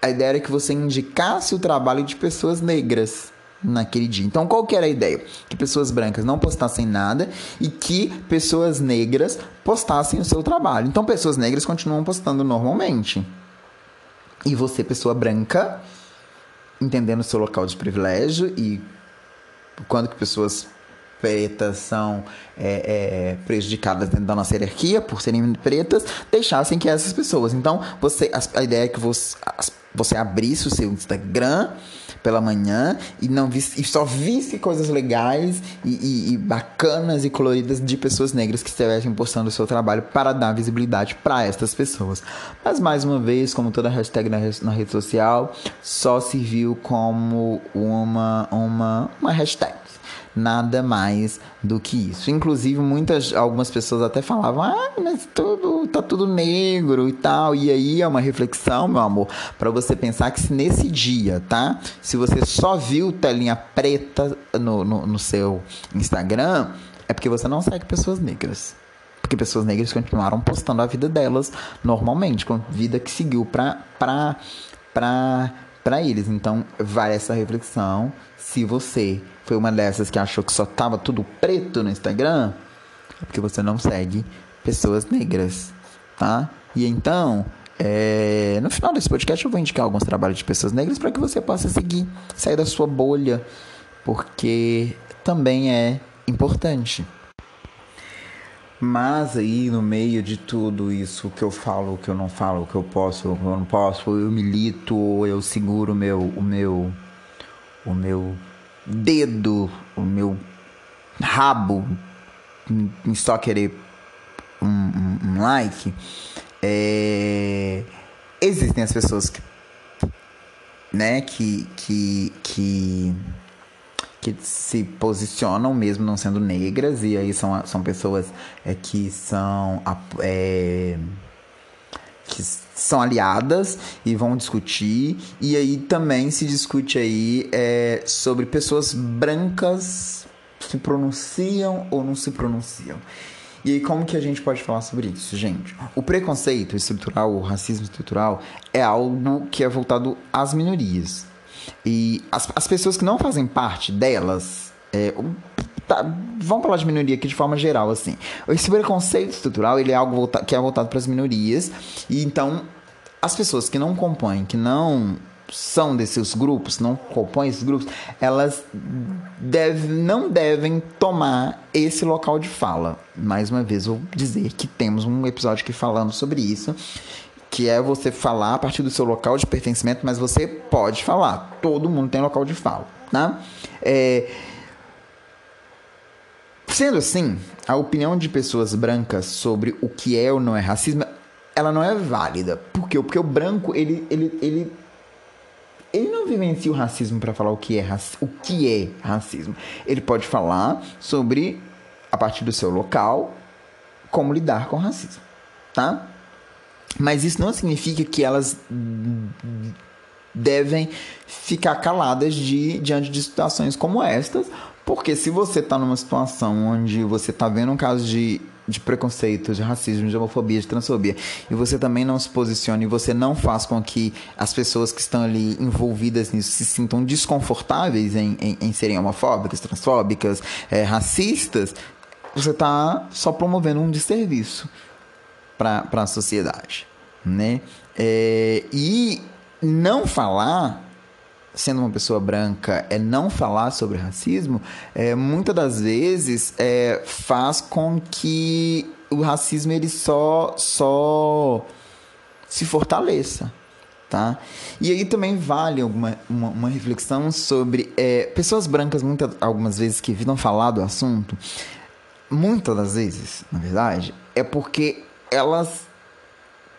A ideia era que você indicasse o trabalho de pessoas negras naquele dia. Então, qual que era a ideia? Que pessoas brancas não postassem nada e que pessoas negras postassem o seu trabalho. Então, pessoas negras continuam postando normalmente. E você, pessoa branca, entendendo seu local de privilégio e quando que pessoas pretas são é, é, prejudicadas dentro da nossa hierarquia por serem pretas, deixassem que essas pessoas. Então, você, a, a ideia é que você, você abrisse o seu Instagram pela manhã e não visse, e só visse coisas legais e, e, e, bacanas e coloridas de pessoas negras que estivessem postando o seu trabalho para dar visibilidade para estas pessoas. Mas mais uma vez, como toda hashtag na, na rede social, só serviu como uma, uma, uma hashtag nada mais do que isso. Inclusive, muitas, algumas pessoas até falavam, ah, mas tudo, tá tudo negro e tal. E aí é uma reflexão, meu amor, para você pensar que se nesse dia, tá? Se você só viu telinha preta no, no, no seu Instagram, é porque você não segue pessoas negras porque pessoas negras continuaram postando a vida delas normalmente, com vida que seguiu pra, pra, pra, pra eles. Então, vai essa reflexão se você foi uma dessas que achou que só tava tudo preto no Instagram, é porque você não segue pessoas negras, tá? E então, é, no final desse podcast eu vou indicar alguns trabalhos de pessoas negras para que você possa seguir, sair da sua bolha, porque também é importante. Mas aí no meio de tudo isso, que eu falo, que eu não falo, que eu posso, que eu não posso, eu milito, eu seguro o meu, o meu, o meu dedo, o meu rabo em só querer um, um, um like, é, existem as pessoas que, né, que, que, que, que se posicionam mesmo não sendo negras, e aí são, são pessoas é, que são. É, que são aliadas e vão discutir. E aí também se discute aí é, sobre pessoas brancas se pronunciam ou não se pronunciam. E aí, como que a gente pode falar sobre isso, gente? O preconceito estrutural, o racismo estrutural, é algo que é voltado às minorias. E as, as pessoas que não fazem parte delas, é, Tá, vamos falar de minoria aqui de forma geral, assim. Esse preconceito estrutural, ele é algo que é voltado para as minorias. E então, as pessoas que não compõem, que não são desses grupos, não compõem esses grupos, elas deve, não devem tomar esse local de fala. Mais uma vez, vou dizer que temos um episódio aqui falando sobre isso, que é você falar a partir do seu local de pertencimento, mas você pode falar. Todo mundo tem local de fala, tá? É, Sendo assim, a opinião de pessoas brancas sobre o que é ou não é racismo, ela não é válida. Por quê? Porque o branco, ele, ele, ele, ele não vivencia o racismo para falar o que, é, o que é racismo. Ele pode falar sobre, a partir do seu local, como lidar com o racismo, tá? Mas isso não significa que elas devem ficar caladas de, diante de situações como estas, porque se você está numa situação onde você está vendo um caso de, de preconceito, de racismo, de homofobia, de transfobia, e você também não se posiciona e você não faz com que as pessoas que estão ali envolvidas nisso se sintam desconfortáveis em, em, em serem homofóbicas, transfóbicas, é, racistas, você está só promovendo um desserviço para a sociedade. Né? É, e não falar sendo uma pessoa branca, é não falar sobre racismo, é, muitas das vezes é, faz com que o racismo ele só, só se fortaleça. Tá? E aí também vale alguma, uma, uma reflexão sobre é, pessoas brancas, muitas, algumas vezes que viram falar do assunto, muitas das vezes, na verdade, é porque elas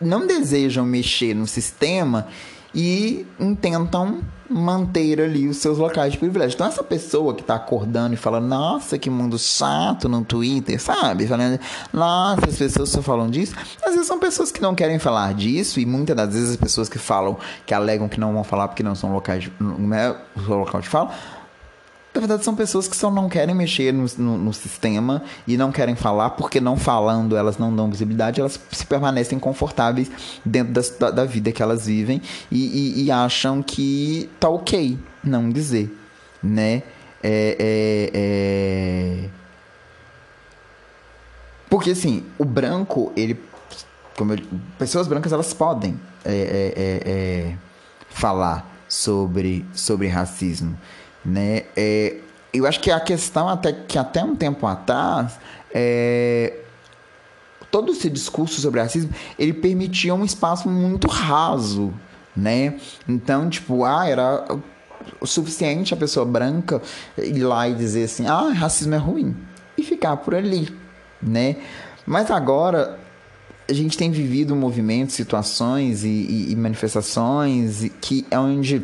não desejam mexer no sistema e intentam manter ali os seus locais de privilégio. Então, essa pessoa que está acordando e falando, nossa, que mundo chato no Twitter, sabe? Falando, nossa, as pessoas só falam disso. Às vezes são pessoas que não querem falar disso, e muitas das vezes as pessoas que falam, que alegam que não vão falar porque não são locais não é o seu local de fala, na verdade, são pessoas que só não querem mexer no, no, no, sistema e não querem falar, porque não falando elas não dão visibilidade, elas se permanecem confortáveis dentro das, da, da, vida que elas vivem e, e, e, acham que tá ok não dizer, né? É, é, é... Porque assim, o branco, ele. Como eu, pessoas brancas elas podem é, é, é, falar sobre, sobre racismo né? É, eu acho que a questão até que até um tempo atrás é, todo esse discurso sobre racismo ele permitia um espaço muito raso, né? Então tipo ah era o suficiente a pessoa branca ir lá e dizer assim ah racismo é ruim e ficar por ali, né? Mas agora a gente tem vivido movimentos, situações e, e, e manifestações que é onde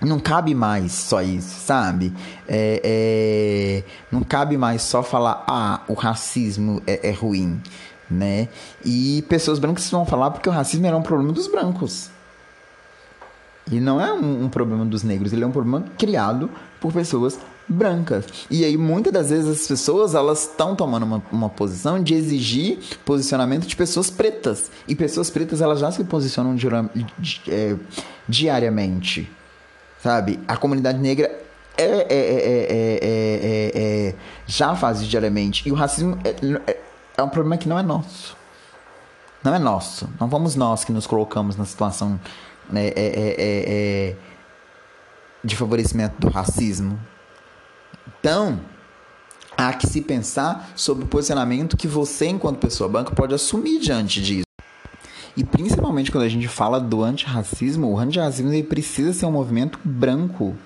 não cabe mais só isso, sabe? É, é, não cabe mais só falar, ah, o racismo é, é, ruim, né? E pessoas brancas vão falar porque o racismo era um problema dos brancos. E não é um, um problema dos negros, ele é um problema criado por pessoas brancas. E aí, muitas das vezes, as pessoas elas estão tomando uma, uma posição de exigir posicionamento de pessoas pretas. E pessoas pretas elas já se posicionam é, diariamente sabe? A comunidade negra é, é, é, já faz diariamente. E o racismo é, um problema que não é nosso. Não é nosso. Não fomos nós que nos colocamos na situação né, de favorecimento do racismo. Então, há que se pensar sobre o posicionamento que você, enquanto pessoa branca, pode assumir diante disso. E principalmente quando a gente fala do antirracismo, o antirracismo ele precisa ser um movimento branco.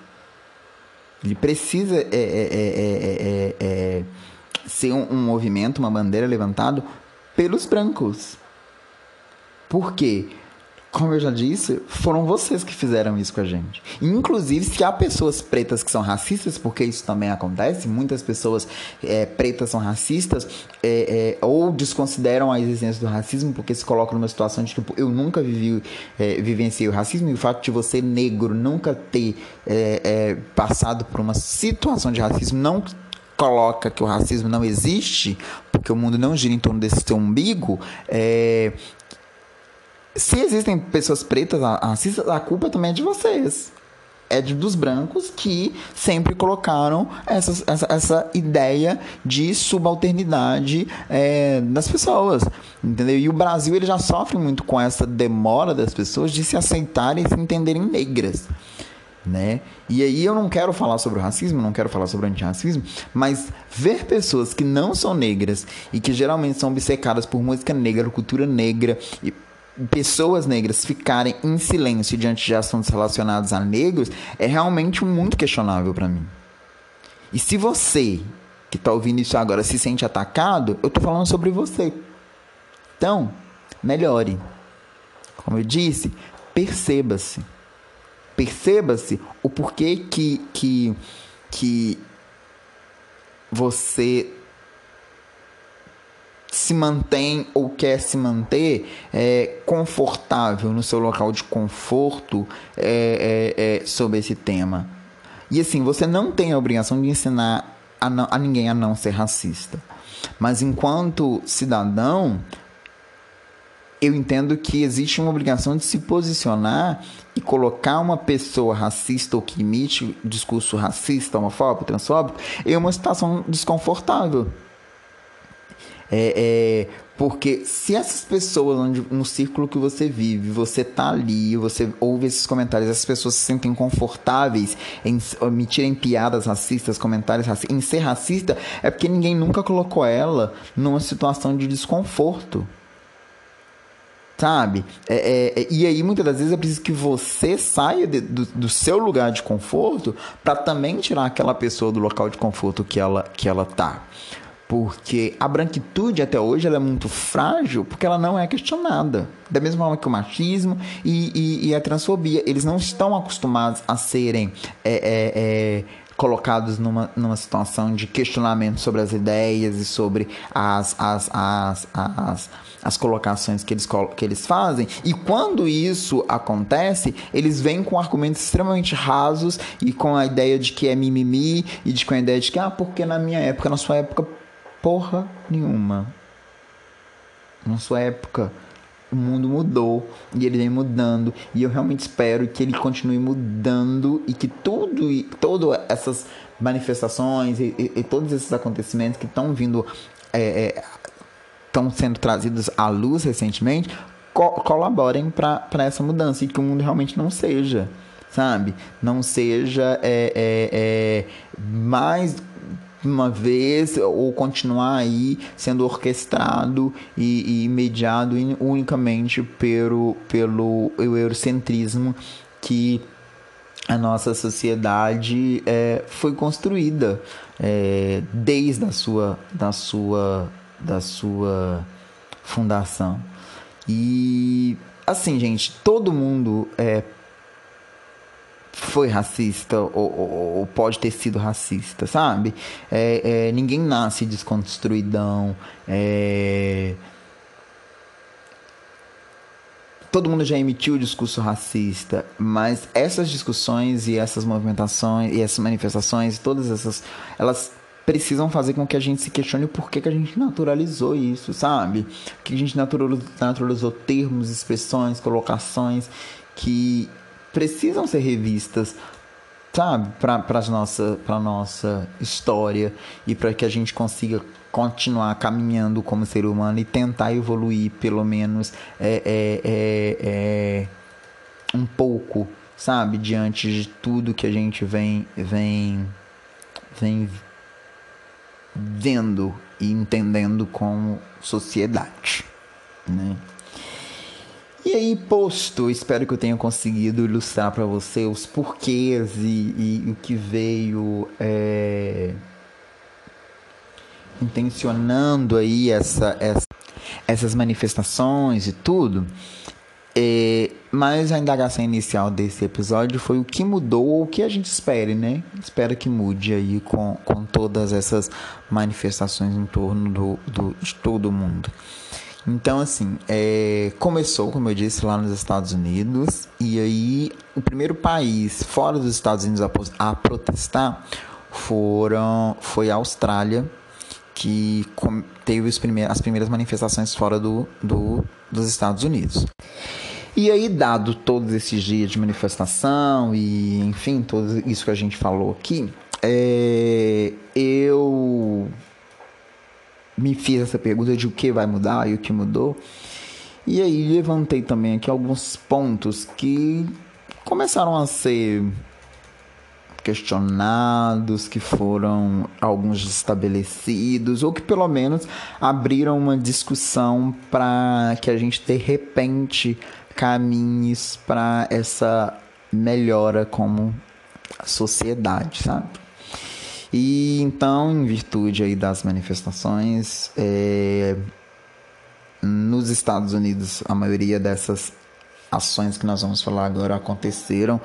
Ele precisa é, é, é, ser um, um movimento, uma bandeira levantado pelos brancos. Por quê? Como eu já disse, foram vocês que fizeram isso com a gente. Inclusive, se há pessoas pretas que são racistas, porque isso também acontece, muitas pessoas é, pretas são racistas, é, é, ou desconsideram a existência do racismo porque se colocam numa situação de tipo, eu nunca vivi, é, vivenciei o racismo, e o fato de você, negro, nunca ter é, é, passado por uma situação de racismo não coloca que o racismo não existe, porque o mundo não gira em torno desse seu umbigo, é, se existem pessoas pretas racistas, a culpa também é de vocês. É de, dos brancos que sempre colocaram essa, essa, essa ideia de subalternidade é, das pessoas. Entendeu? E o Brasil ele já sofre muito com essa demora das pessoas de se aceitarem e se entenderem negras. Né? E aí eu não quero falar sobre o racismo, não quero falar sobre o antirracismo, mas ver pessoas que não são negras e que geralmente são obcecadas por música negra, cultura negra e pessoas negras ficarem em silêncio diante de assuntos relacionados a negros é realmente muito questionável para mim. E se você que está ouvindo isso agora se sente atacado, eu estou falando sobre você. Então, melhore. Como eu disse, perceba-se. Perceba-se o porquê que, que, que você se mantém ou quer se manter é, confortável no seu local de conforto é, é, é, sobre esse tema. E assim, você não tem a obrigação de ensinar a, não, a ninguém a não ser racista. Mas enquanto cidadão, eu entendo que existe uma obrigação de se posicionar e colocar uma pessoa racista ou que emite discurso racista, homofóbico, transfóbico, em uma situação desconfortável. É, é, porque se essas pessoas, onde, no círculo que você vive, você tá ali, você ouve esses comentários, essas pessoas se sentem confortáveis em emitirem piadas racistas, comentários racistas, em ser racista, é porque ninguém nunca colocou ela numa situação de desconforto sabe? É, é, é, e aí, muitas das vezes, é preciso que você saia de, do, do, seu lugar de conforto para também tirar aquela pessoa do local de conforto que ela, que ela tá. Porque a branquitude até hoje ela é muito frágil porque ela não é questionada. Da mesma forma que o machismo e, e, e a transfobia, eles não estão acostumados a serem é, é, é, colocados numa, numa situação de questionamento sobre as ideias e sobre as, as, as, as, as colocações que eles, que eles fazem. E quando isso acontece, eles vêm com argumentos extremamente rasos e com a ideia de que é mimimi e de com a ideia de que, ah, porque na minha época, na sua época, porra nenhuma. Na sua época o mundo mudou e ele vem mudando e eu realmente espero que ele continue mudando e que tudo e todas essas manifestações e, e, e, todos esses acontecimentos que estão vindo estão é, sendo trazidos à luz recentemente co colaborem para essa mudança e que o mundo realmente não seja sabe não seja é, é, é mais uma vez ou continuar aí sendo orquestrado e, e mediado unicamente pelo, pelo eurocentrismo que a nossa sociedade é, foi construída é, desde a sua, da sua, da sua fundação. E assim, gente, todo mundo é, foi racista ou, ou, ou, pode ter sido racista, sabe? É, é, ninguém nasce desconstruidão. É... Todo mundo já emitiu o discurso racista, mas essas discussões e essas movimentações e essas manifestações, todas essas, elas precisam fazer com que a gente se questione por que, que a gente naturalizou isso, sabe? Que a gente naturalizou, naturalizou termos, expressões, colocações que precisam ser revistas, sabe, para a nossa, nossa história e para que a gente consiga continuar caminhando como ser humano e tentar evoluir, pelo menos, é, é, é, é, um pouco, sabe, diante de tudo que a gente vem, vem, vem vendo e entendendo como sociedade, né? E aí, posto, espero que eu tenha conseguido ilustrar para você os porquês e, e, o que veio é, intencionando aí essa, essa, essas manifestações e tudo. É, mas a indagação inicial desse episódio foi o que mudou ou o que a gente espere, né? Espera que mude aí com, com todas essas manifestações em torno do, do, de todo mundo. Então, assim, é, começou, como eu disse, lá nos Estados Unidos, e aí o primeiro país fora dos Estados Unidos a, a protestar foram, foi a Austrália, que teve as primeiras manifestações fora do, do, dos Estados Unidos. E aí, dado todos esses dias de manifestação e, enfim, tudo isso que a gente falou aqui, é, eu me fiz essa pergunta de o que vai mudar e o que mudou. E aí levantei também aqui alguns pontos que começaram a ser questionados, que foram alguns estabelecidos, ou que pelo menos abriram uma discussão para que a gente de repente caminhes para essa melhora como sociedade, sabe? E então, em virtude aí das manifestações, é, nos Estados Unidos, a maioria dessas ações que nós vamos falar agora aconteceram,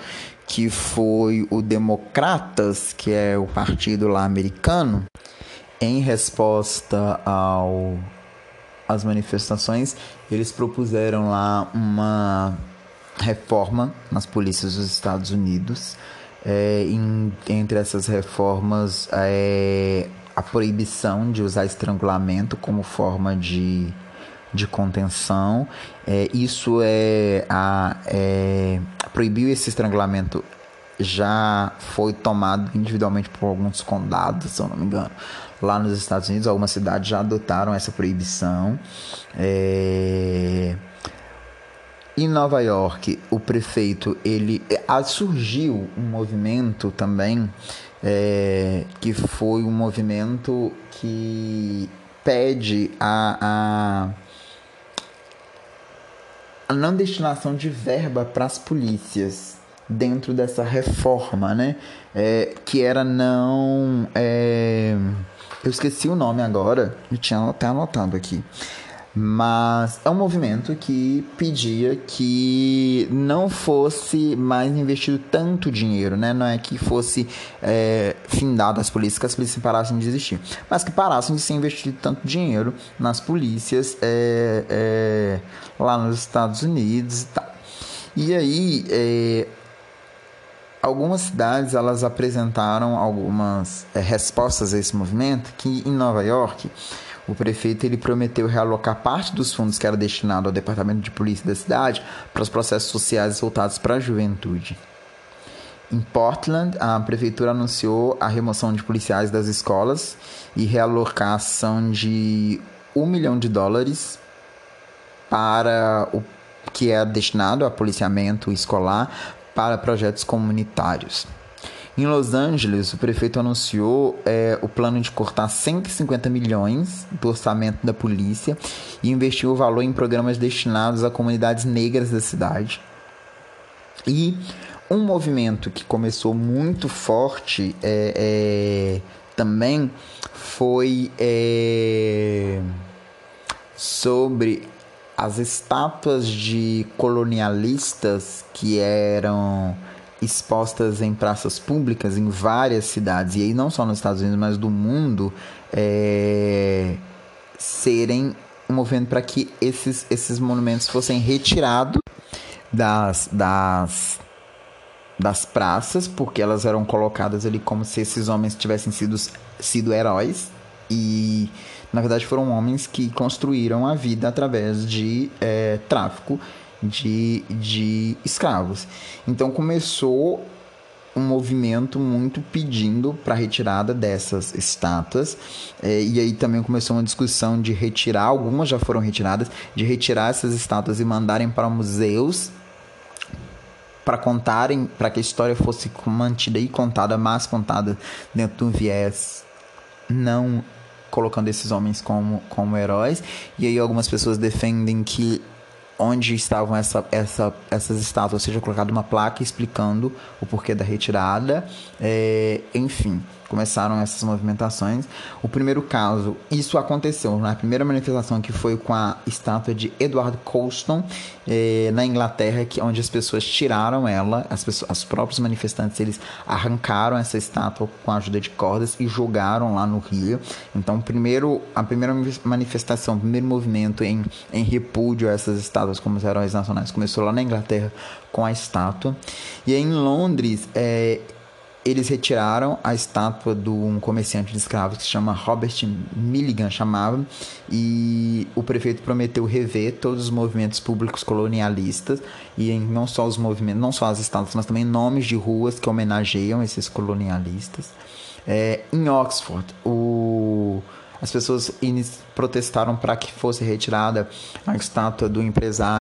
que foi o Democratas, que é o partido lá americano, em resposta ao as manifestações, eles propuseram lá uma reforma nas polícias dos Estados Unidos é, em, entre essas reformas é, a proibição de usar estrangulamento como forma de, de contenção. É, isso é, a, é proibiu esse estrangulamento já foi tomado individualmente por alguns condados, se eu não me engano. Lá nos Estados Unidos, algumas cidades já adotaram essa proibição. É... Em Nova York, o prefeito ele ah, surgiu um movimento também é, que foi um movimento que pede a, a, a não destinação de verba para as polícias dentro dessa reforma, né? É, que era não é, Eu esqueci o nome agora, eu tinha até anotado aqui. Mas é um movimento que pedia que não fosse mais investido tanto dinheiro, né? Não é que fosse é, findado as polícias, que as polícias parassem de existir, mas que parassem de ser investido tanto dinheiro nas polícias é, é, lá nos Estados Unidos e tal. E aí, é, algumas cidades elas apresentaram algumas é, respostas a esse movimento, que em Nova York o prefeito ele prometeu realocar parte dos fundos que era destinado ao departamento de polícia da cidade para os processos sociais voltados para a juventude. Em Portland, a prefeitura anunciou a remoção de policiais das escolas e realocação de um milhão de dólares para o que é destinado a policiamento escolar para projetos comunitários. Em Los Angeles, o prefeito anunciou é, o plano de cortar 150 milhões do orçamento da polícia e investiu o valor em programas destinados a comunidades negras da cidade. E um movimento que começou muito forte é, é, também foi é, sobre as estátuas de colonialistas que eram expostas em praças públicas em várias cidades, e aí não só nos Estados Unidos, mas do mundo, é, serem movimento para que esses, esses monumentos fossem retirados das, das, das praças, porque elas eram colocadas ali como se esses homens tivessem sido, sido heróis, e na verdade foram homens que construíram a vida através de é, tráfico de, de escravos. Então começou um movimento muito pedindo para a retirada dessas estátuas. É, e aí também começou uma discussão de retirar, algumas já foram retiradas, de retirar essas estátuas e mandarem para museus para contarem, para que a história fosse mantida e contada, mas contada dentro de um viés não colocando esses homens como, como heróis. E aí algumas pessoas defendem que onde estavam essa, essa, essas estátuas seja colocada uma placa explicando o porquê da retirada. É, enfim, começaram essas movimentações. O primeiro caso, isso aconteceu na primeira manifestação que foi com a estátua de Edward Colston eh, na Inglaterra, que onde as pessoas tiraram ela, as pessoas, os próprios manifestantes eles arrancaram essa estátua com a ajuda de cordas e jogaram lá no rio. Então, primeiro a primeira manifestação, o primeiro movimento em, em repúdio a essas estátuas como heróis nacionais começou lá na Inglaterra com a estátua. E em Londres, é, eles retiraram a estátua de um comerciante de escravos que se chama Robert Milligan, chamava, e o prefeito prometeu rever todos os movimentos públicos colonialistas e não só os movimentos, não só as estátuas, mas também nomes de ruas que homenageiam esses colonialistas. É, em Oxford, o, as pessoas protestaram para que fosse retirada a estátua do empresário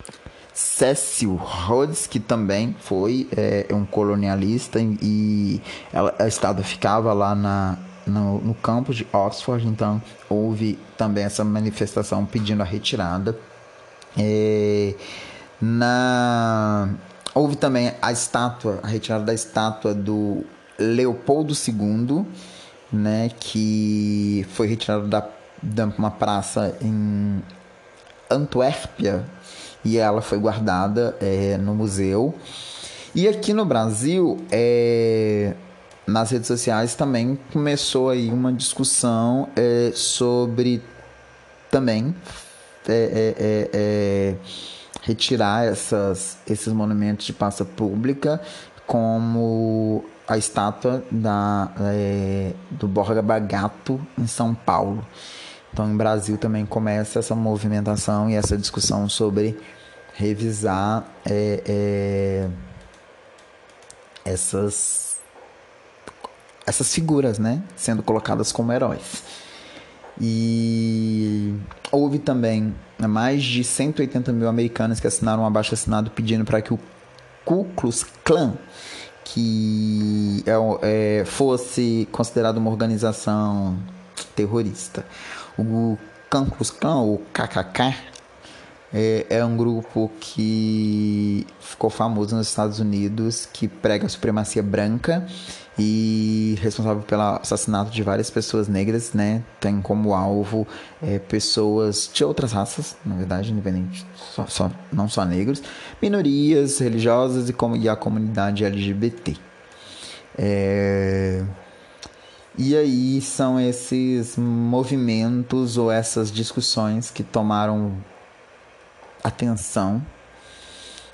Cecil Rhodes, que também foi é, um colonialista e ela, a estátua ficava lá na, no, no campus de Oxford, então houve também essa manifestação pedindo a retirada. É, na, houve também a estátua, a retirada da estátua do Leopoldo II, né, que foi retirada da, uma praça em Antuérpia, e ela foi guardada é, no museu. E aqui no Brasil, é, nas redes sociais também começou aí uma discussão é, sobre também é, é, é, retirar essas, esses monumentos de praça pública como a estátua da, do Borga Bagato em São Paulo. Então, em Brasil também começa essa movimentação e essa discussão sobre revisar é, é, essas essas figuras, né, sendo colocadas como heróis. E houve também mais de 180 mil americanos que assinaram um abaixo assinado pedindo para que o Ku Klux Klan, que é, é, fosse considerado uma organização terrorista. O Klux Klan, o KKK, é, é, um grupo que ficou famoso nos Estados Unidos, que prega a supremacia branca e responsável pelo assassinato de várias pessoas negras, né? Tem como alvo é, pessoas de outras raças, na verdade, independente, só, só, não só negros, minorias religiosas e, como, e a comunidade LGBT. É... E aí são esses movimentos ou essas discussões que tomaram atenção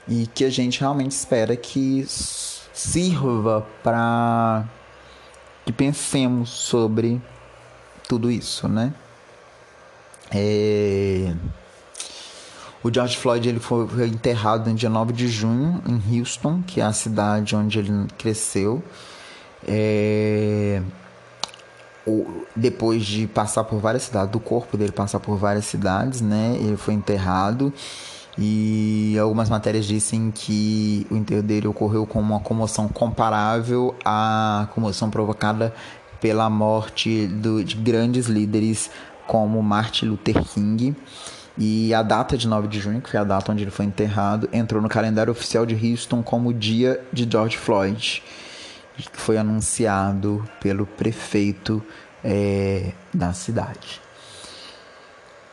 e que a gente realmente espera que sirva para que pensemos sobre tudo isso, né? É... O George Floyd ele foi enterrado no dia 9 de junho em Houston, que é a cidade onde ele cresceu. É... Depois de passar por várias cidades, do corpo dele passar por várias cidades, né? Ele foi enterrado e algumas matérias dizem que o enterro dele ocorreu com uma comoção comparável à comoção provocada pela morte do, de grandes líderes como Martin Luther King. E a data de 9 de junho, que foi a data onde ele foi enterrado, entrou no calendário oficial de Houston como o dia de George Floyd, que foi anunciado pelo prefeito é, da cidade.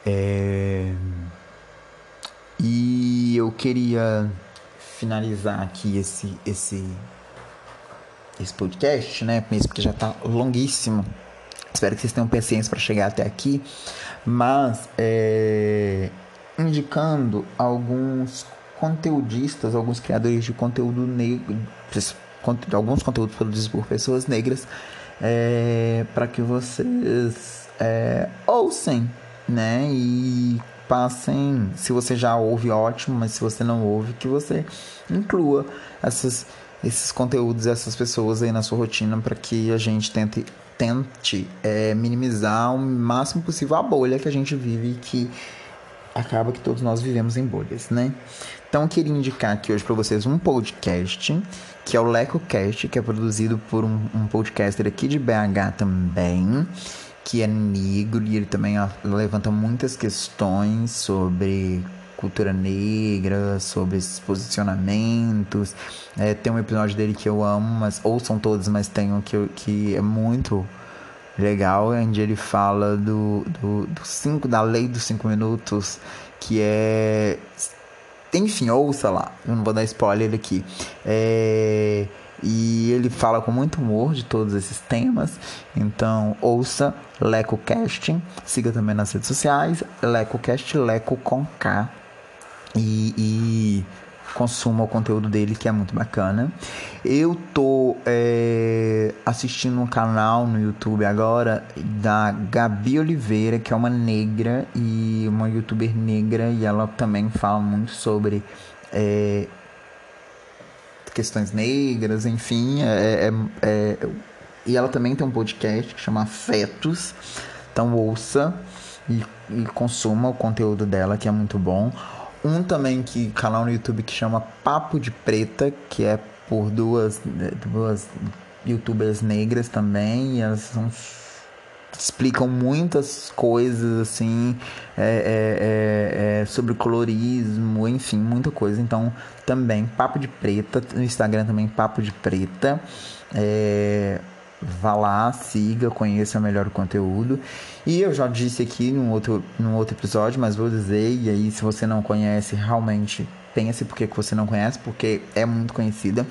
É... E eu queria finalizar aqui esse esse esse podcast, né? Mesmo porque já tá longuíssimo. Espero que vocês tenham paciência para chegar até aqui, mas é, indicando alguns conteudistas, alguns criadores de conteúdo negro, alguns conteúdos produzidos por pessoas negras, é, para que vocês é, ouçam, né? E passem, se você já ouve, ótimo, mas se você não ouve, que você inclua essas, esses conteúdos, essas pessoas aí na sua rotina para que a gente tente, tente é, minimizar o máximo possível a bolha que a gente vive e que acaba que todos nós vivemos em bolhas, né? Então eu queria indicar aqui hoje para vocês um podcast que é o LecoCast, que é produzido por um, um podcaster aqui de BH também que é negro e ele também levanta muitas questões sobre cultura negra, sobre esses posicionamentos. É, tem um episódio dele que eu amo, mas ou são todos, mas tem um que, que é muito legal, onde ele fala do, do, do cinco, da lei dos cinco minutos, que é. Enfim, ouça lá, eu não vou dar spoiler aqui. É e ele fala com muito humor de todos esses temas. Então, ouça Leco Casting, siga também nas redes sociais, LecoCast, Leco com K. E, e consuma o conteúdo dele que é muito bacana. Eu tô é, assistindo um canal no YouTube agora da Gabi Oliveira, que é uma negra e uma youtuber negra, e ela também fala muito sobre é, questões negras, enfim. É, é, é, e ela também tem um podcast que chama Fetos. Então ouça e, e, consuma o conteúdo dela, que é muito bom. Um também que canal no YouTube que chama Papo de Preta, que é por duas, duas youtubers negras também. E elas são explicam muitas coisas assim é, é, é, é, sobre colorismo, enfim, muita coisa. Então, também Papo de Preta, no Instagram também Papo de Preta. É, vá lá, siga, conheça melhor o conteúdo. E eu já disse aqui num outro, num outro episódio, mas vou dizer, e aí se você não conhece, realmente pense porque que você não conhece, porque é muito conhecida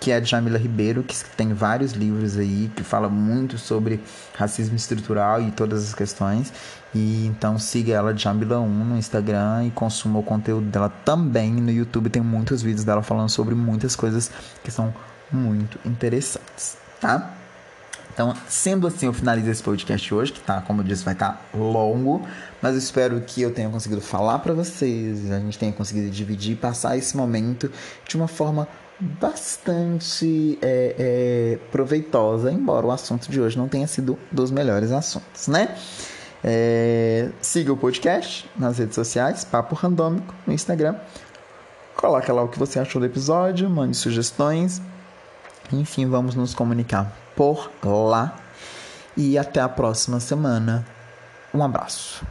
que é a Jamila Ribeiro, que tem vários livros aí que fala muito sobre racismo estrutural e todas as questões. E então siga ela Jamila1 no Instagram e consuma o conteúdo dela também no YouTube. Tem muitos vídeos dela falando sobre muitas coisas que são muito interessantes, tá? Então, sendo assim, eu finalizo esse podcast hoje, que tá, como eu disse, vai estar tá longo, mas eu espero que eu tenha conseguido falar para vocês, a gente tenha conseguido dividir e passar esse momento de uma forma bastante é, é, proveitosa, embora o assunto de hoje não tenha sido dos melhores assuntos, né? É, siga o podcast nas redes sociais, Papo Randômico, no Instagram. Coloque lá o que você achou do episódio, mande sugestões. Enfim, vamos nos comunicar por lá. E até a próxima semana. Um abraço.